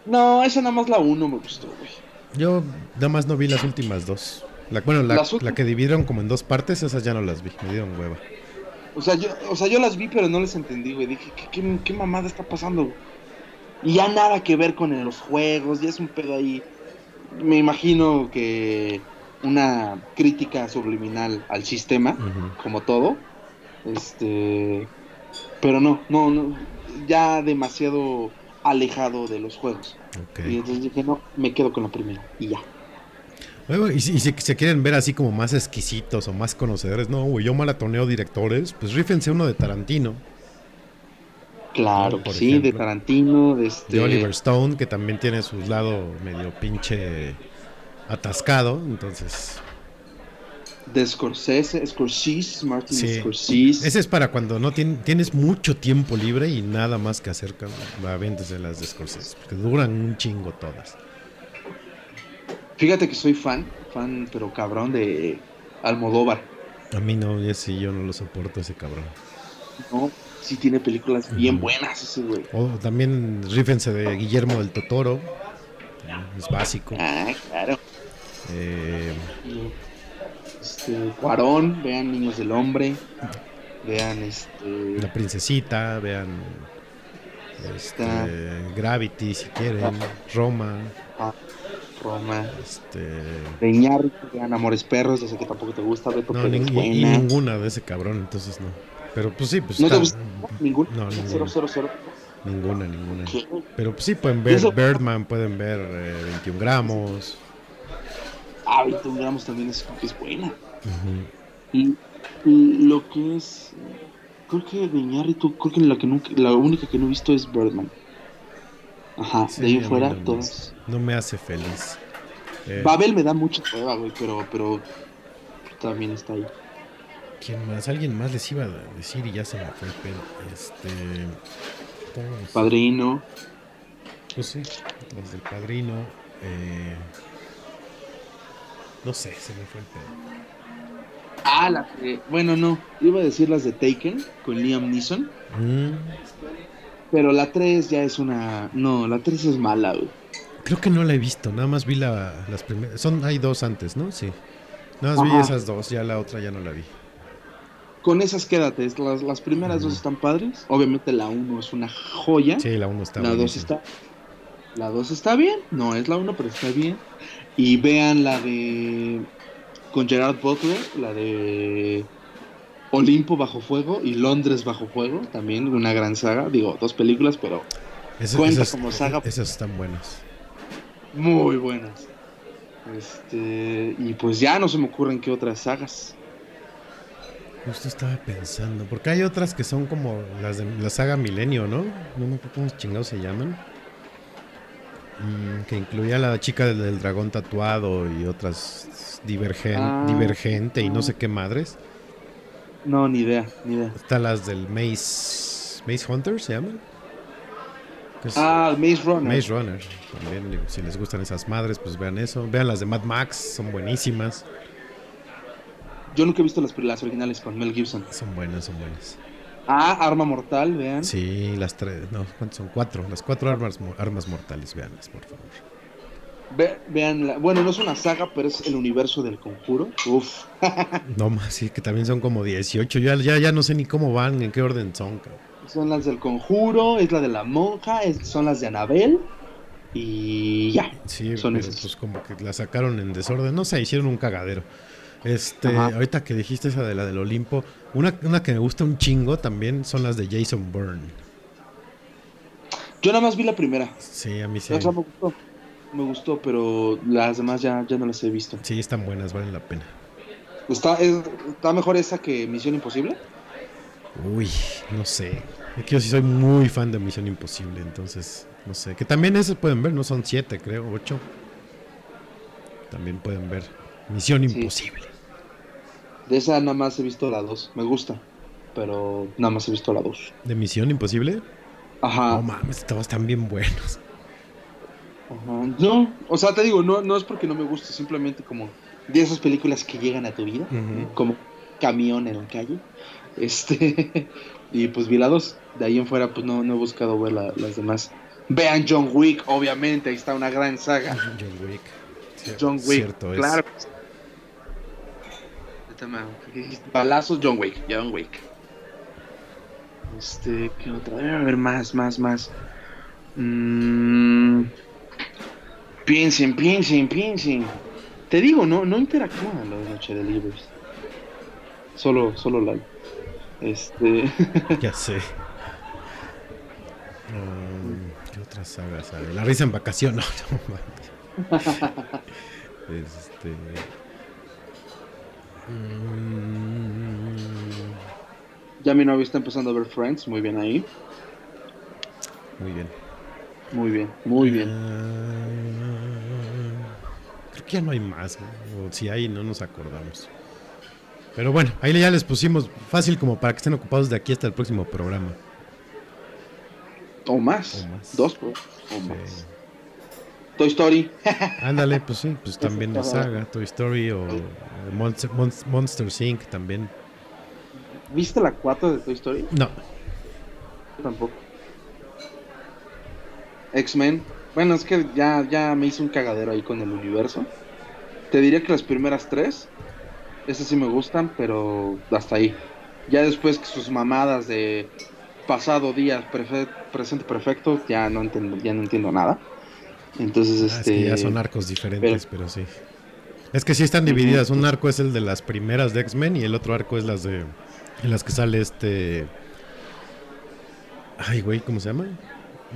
No, esa nada más la uno me gustó, güey. Yo nada más no vi las últimas dos. La, bueno, la, que dividieron como en dos partes, esas ya no las vi. Me dieron hueva. O sea, yo, o sea, yo las vi, pero no les entendí, güey. Dije, ¿qué, qué, qué mamada está pasando? güey? Y ya nada que ver con los juegos, ya es un pedo ahí. Me imagino que una crítica subliminal al sistema, como todo. Este, pero no, no, no, ya demasiado alejado de los juegos. Y entonces dije, no, me quedo con la primera y ya. Y si, se quieren ver así como más exquisitos o más conocedores, no, güey, yo maratoneo directores, pues rífense uno de Tarantino, Claro, que sí, de. Tarantino, de este. de Oliver Stone, que también tiene su lado medio pinche atascado, entonces... De Scorsese, Scorsese, Martin Sí. Scorsese. Ese es para cuando no tien- tienes mucho tiempo libre y nada más que hacer, véntese las de Scorsese, porque duran un chingo todas. Fíjate que soy fan, fan, pero cabrón, de Almodóvar. A mí no, ese yo no lo soporto, ese cabrón. ¿no? Sí tiene películas bien buenas ese güey. O también rífense de Guillermo del Totoro, es básico. Ah, claro. Eh, Este, Cuarón, vean Niños del Hombre. Vean este. La Princesita, vean este. Gravity si quieren, Roma, ah, Roma. este, De Iñárritu, vean Amores Perros, ya sé que tampoco te gusta, Beto, no, y, buena. ninguna de ese cabrón, entonces no. Pero pues sí, pues ¿No te está- gusta ninguna? No, ninguna. Cero, cero, cero. ninguna, ninguna. ¿Qué? Pero pues sí pueden ver Eso- Birdman, pueden ver eh, 21 gramos. 21 gramos también es, es buena. Y, y lo que es. Creo que de Iñárritu, creo que la, que nunca, la única que no he visto es Birdman. Ajá, Sí, de ahí fuera, no todas. No me hace feliz. Eh, Babel me da mucha prueba, güey, pero, pero también está ahí. ¿Quién más? Alguien más les iba a decir y ya se me fue el pelo. Este. Padrino. Pues sí, las del padrino. eh, no sé, se me fue el pelo. Ah, la que. Bueno, no. Iba a decir las de Taken con Liam Neeson. Mm, Pero la 3 ya es una. No, la 3 es mala, güey. creo que no la he visto, nada más vi la, las primeras. Son, hay dos antes, ¿no? Sí. Nada más vi esas dos, ya la otra ya no la vi. Con esas quédate. Las, las primeras dos están padres. Obviamente la 1 es una joya. Sí, la uno está la 2 buenísima. está. La 2 está bien. No es la 1, pero está bien. Y vean la de. Con Gerard Butler, la de. Olimpo bajo fuego y Londres bajo fuego, también una gran saga, digo, dos películas, pero Esas- cuenta esas- como saga. Esas están buenas. muy buenas. Este, y pues ya no se me ocurren qué otras sagas. Justo estaba pensando, porque hay otras que son como las de la saga Milenio, ¿no? No me acuerdo cómo chingados se llaman. Mm, que incluía a la chica del, del dragón tatuado y otras divergen, Ah. divergente y no sé qué madres. No, ni idea, ni idea. Está las del Maze, Maze Hunter, ¿se llaman? Ah, Maze Runner. Maze Runner. También, si les gustan esas madres, pues vean eso. Vean las de Mad Max, son buenísimas. Yo nunca he visto las, las originales con Mel Gibson. Son buenas, son buenas. Ah, Arma Mortal, vean. Sí, las tres, no, ¿cuántas son? Cuatro. Las cuatro armas, armas mortales, veanlas, por favor. Ve- vean, la- bueno, no es una saga, pero es el universo del conjuro. Uf. No más, sí, que también son como 18. Ya, ya, ya no sé ni cómo van, en qué orden son, cabrón. Son las del conjuro, es la de la monja, es- son las de Anabel. Y ya. Sí, Son pero esas. pues como que la sacaron en desorden. No sé, hicieron un cagadero. Este, Ajá. ahorita que dijiste esa de la del Olimpo, una, una que me gusta un chingo también son las de Jason Bourne. Yo nada más vi la primera. Sí, a mí sí. La otra me gustó. Me gustó, pero las demás ya, ya no las he visto. Sí, están buenas, valen la pena. ¿Está, es- ¿Está mejor esa que Misión Imposible? Uy, no sé. Es que yo sí soy muy fan de Misión Imposible, entonces, no sé. Que también esas pueden ver, no son siete, creo, ocho. También pueden ver Misión Sí. Imposible. De esa nada más he visto la 2. Me gusta. Pero nada más he visto la 2. ¿De Misión Imposible? Ajá. No mames, todos están bien buenos. Ajá. No, o sea, te digo, no, no es porque no me guste, simplemente como de esas películas que llegan a tu vida, como camión en la calle. Este, y pues vi la 2. De ahí en fuera, pues no, no he buscado ver la- las demás. Vean John Wick, obviamente, ahí está una gran saga. John Wick. John Wick, Cierto es. claro. Ahorita me- ¿qué dijiste? Balazos, John Wick, John Wick. Este, ¿qué otra? Debe haber más, más, más. Mm, piensen, piensen, piensen. Te digo, no, no interactúan los Noche de Libres. Solo, solo like. Este. Ya sé. Um, ¿Qué otras sagas? La risa en vacación. No, no. Este. Ya mi novio está empezando a ver Friends, muy bien ahí. muy bien. Muy bien, muy bien. Ah, creo que ya no hay más. ¿no? O si hay, no nos acordamos. Pero bueno, ahí ya les pusimos fácil como para que estén ocupados de aquí hasta el próximo programa. O más. O más. Dos. O Sí. Toy Story. Ándale, pues sí, pues también la saga, Toy Story o Monster, Monst- Monster Inc. también. ¿Viste la 4 de Toy Story? No, Tampoco. X-Men. Bueno, es que ya, ya me hice un cagadero ahí con el universo. Te diría que las primeras tres, esas sí me gustan, pero hasta ahí. Ya después que sus mamadas de pasado, día, prefe- presente perfecto, ya no entiendo, ya no entiendo nada. Entonces, Ah, este. es que ya son arcos diferentes, pero, sí. Es que sí están divididas. Un arco es el de las primeras de X-Men y el otro arco es las de. En las que sale este. Ay, güey, ¿cómo se llama?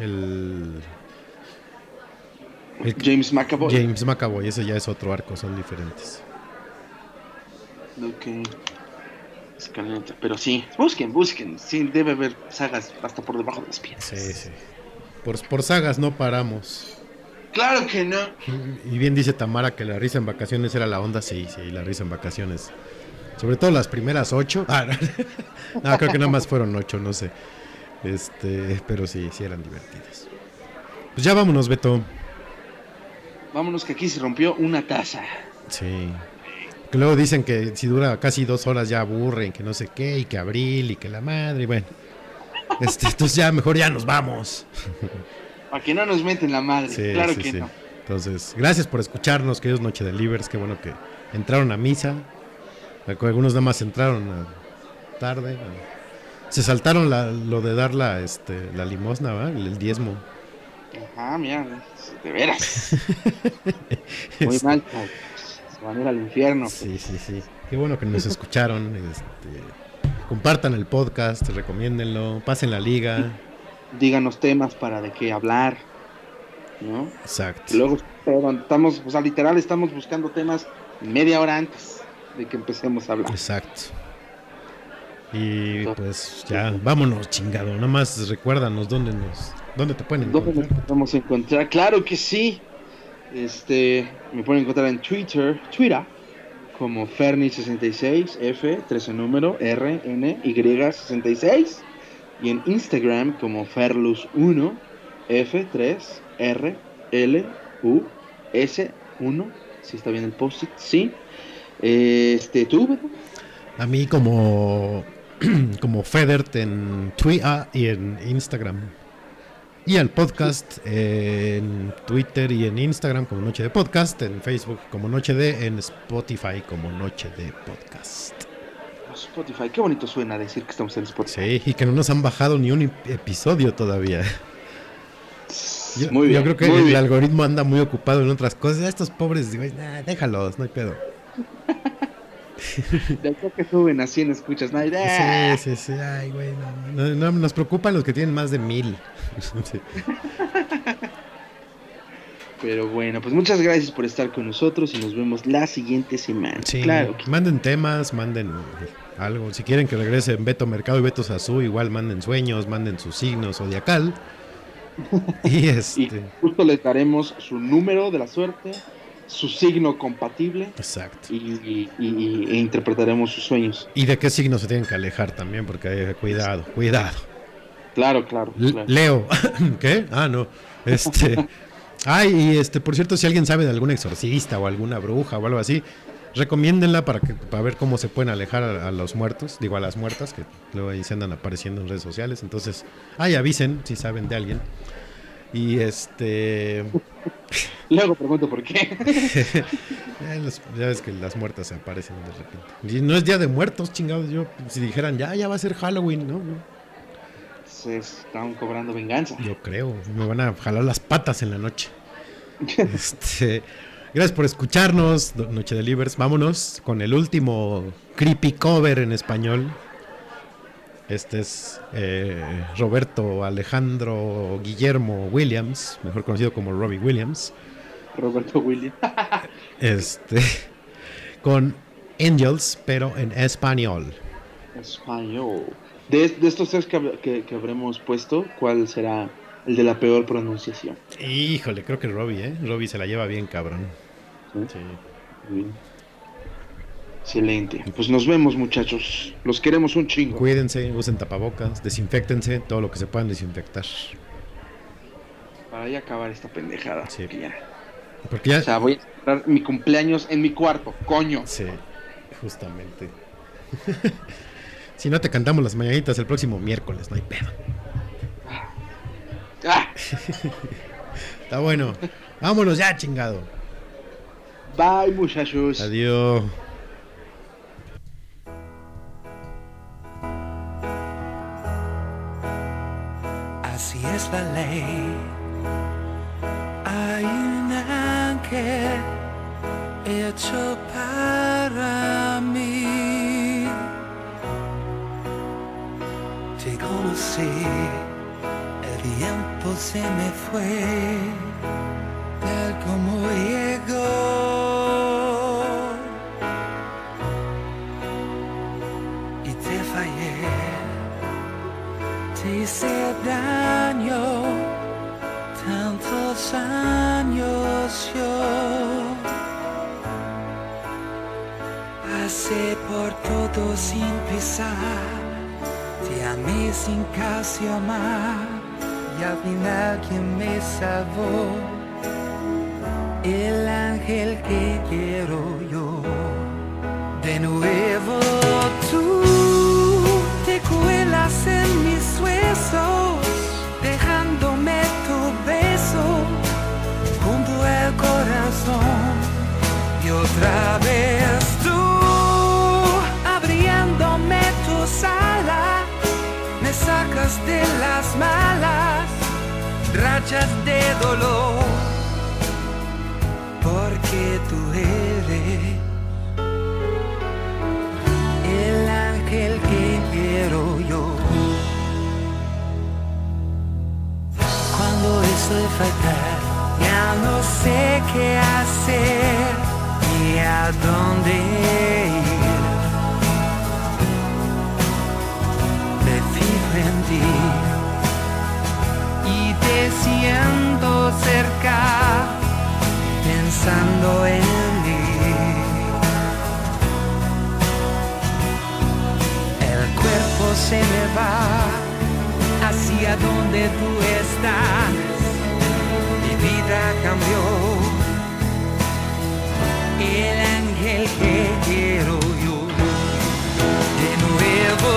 El. el- James McAvoy. James McAvoy, ese ya es otro arco, son diferentes. Ok. Escaleta, Pero sí, busquen, busquen. Sí, debe haber sagas hasta por debajo de las piedras. Sí, sí. Por, por sagas no paramos. Claro que no. Y bien dice Tamara que la risa en vacaciones era la onda. Sí, sí, la risa en vacaciones. Sobre todo las primeras ocho. Ah, no, No, creo que nada más fueron ocho, no sé. Este, pero sí, sí eran divertidas. Pues ya vámonos, Beto. Vámonos que aquí se rompió una taza. Sí. Que luego dicen que si dura casi dos horas ya aburren, que no sé qué, y que abril, y que la madre, y bueno. Este, entonces ya mejor ya nos vamos. Para que no nos meten la madre. Sí, claro sí, que sí. no. Entonces, gracias por escucharnos, queridos Noche de Libres. Qué bueno que entraron a misa. Algunos nada más entraron a- tarde. a- Se saltaron la- lo de dar la, este, la limosna, ¿va? El, diezmo. Ajá, mira, de veras. Muy Este, mal. pues, Se van a ir al infierno. Sí, sí, sí. Qué bueno que nos escucharon. Este, compartan el podcast, recomiéndenlo, pasen la liga. Díganos temas para de qué hablar. ¿No? Exacto. Luego, estamos, o sea, literal, estamos buscando temas media hora antes de que empecemos a hablar. Exacto. Y pues ya, vámonos, chingado. Nada más recuérdanos dónde nos, dónde te pueden ¿Dónde nos encontrar. podemos encontrar? Claro que sí. Este, me pueden encontrar en Twitter, Twitter, como Ferni66, F, 13 número, R, N, Y, 66. Y en Instagram como Ferlus1, F, 3, R, U, S, 1. Si está bien el post-it, sí. Este, tú? A mí como como en Twitter y en Instagram. Y al podcast en Twitter y en Instagram como Noche de Podcast, en Facebook como Noche de, en Spotify como Noche de Podcast. Spotify, qué bonito suena decir que estamos en Spotify. Sí, y que no nos han bajado ni un ep- episodio todavía. Yo, muy bien. yo creo que el bien. algoritmo anda muy ocupado en otras cosas. Estos pobres, "Nah, déjalos, no hay pedo. De acá que suben a 100 escuchas, ¿no? Sí, sí, sí. Ay, güey, no, no, no, nos preocupan los que tienen más de mil. Sí. Pero bueno, pues muchas gracias por estar con nosotros y nos vemos la siguiente semana. Sí, Claro que manden temas, manden algo. Si quieren que regresen Beto Mercado y Beto Sazú, igual manden sueños, manden sus signos zodiacal. Y Y este. justo les daremos su número de la suerte, su signo compatible Exacto. y, y- y- e interpretaremos sus sueños. Y de qué signo se tienen que alejar también, porque eh, cuidado, cuidado. Claro, claro. Claro. Leo. ¿Qué? Ah, no. Este. Ay, y este, por cierto, si alguien sabe de algún exorcista o alguna bruja o algo así, recomiéndenla para que para ver cómo se pueden alejar a, a los muertos, digo a las muertas, que luego ahí se andan apareciendo en redes sociales. Entonces, ay, avisen si saben de alguien. Y este. Luego pregunto por qué. ya ves que las muertas se aparecen de repente. Y no es día de muertos, chingados. Yo, si dijeran, ya, ya va a ser Halloween, ¿no? no Se están cobrando venganza. Yo creo, me van a jalar las patas en la noche. Este, Gracias por escucharnos, Noche de Libres. Vámonos con el último creepy cover en español. Este es eh, Roberto Alejandro Guillermo Williams, mejor conocido como Robbie Williams. Roberto Williams. Este, con Angels, pero en español. Español. De, de estos tres que, que- que habremos puesto, ¿cuál será el de la peor pronunciación? Híjole, creo que Robbie, ¿eh? Robbie se la lleva bien, cabrón. ¿Sí? Sí. Bien. Excelente. Pues nos vemos, muchachos. Los queremos un chingo. Cuídense, usen tapabocas, desinfectense, todo lo que se puedan desinfectar. Para ya acabar esta pendejada. Sí. porque ya- Porque ya... O sea, voy a celebrar mi cumpleaños en mi cuarto, coño. Sí, justamente. si no te cantamos las mañanitas el próximo miércoles, no hay pedo. Ah, Está bueno. Vámonos ya, chingado. bye, muchachos. Adiós. Así es la ley. Hay un ángel hecho para mí. Te conocí, el tiempo se me fue, tal como llegó. Y te fallé te hice daño tantos años yo pasé por todo sin pisar te amé sin casi amar y al final quien me salvó el ángel que quiero yo. De nuevo tú te cuelas en mis huesos, dejándome tu beso junto al corazón. Y otra vez de las malas rachas de dolor. Porque tú eres el ángel que quiero yo. Cuando estoy fatal, ya no sé qué hacer ni a dónde ir. y te siento cerca pensando en mí. El cuerpo se me va hacia donde tú estás. Mi vida cambió. El ángel que quiero yo de nuevo.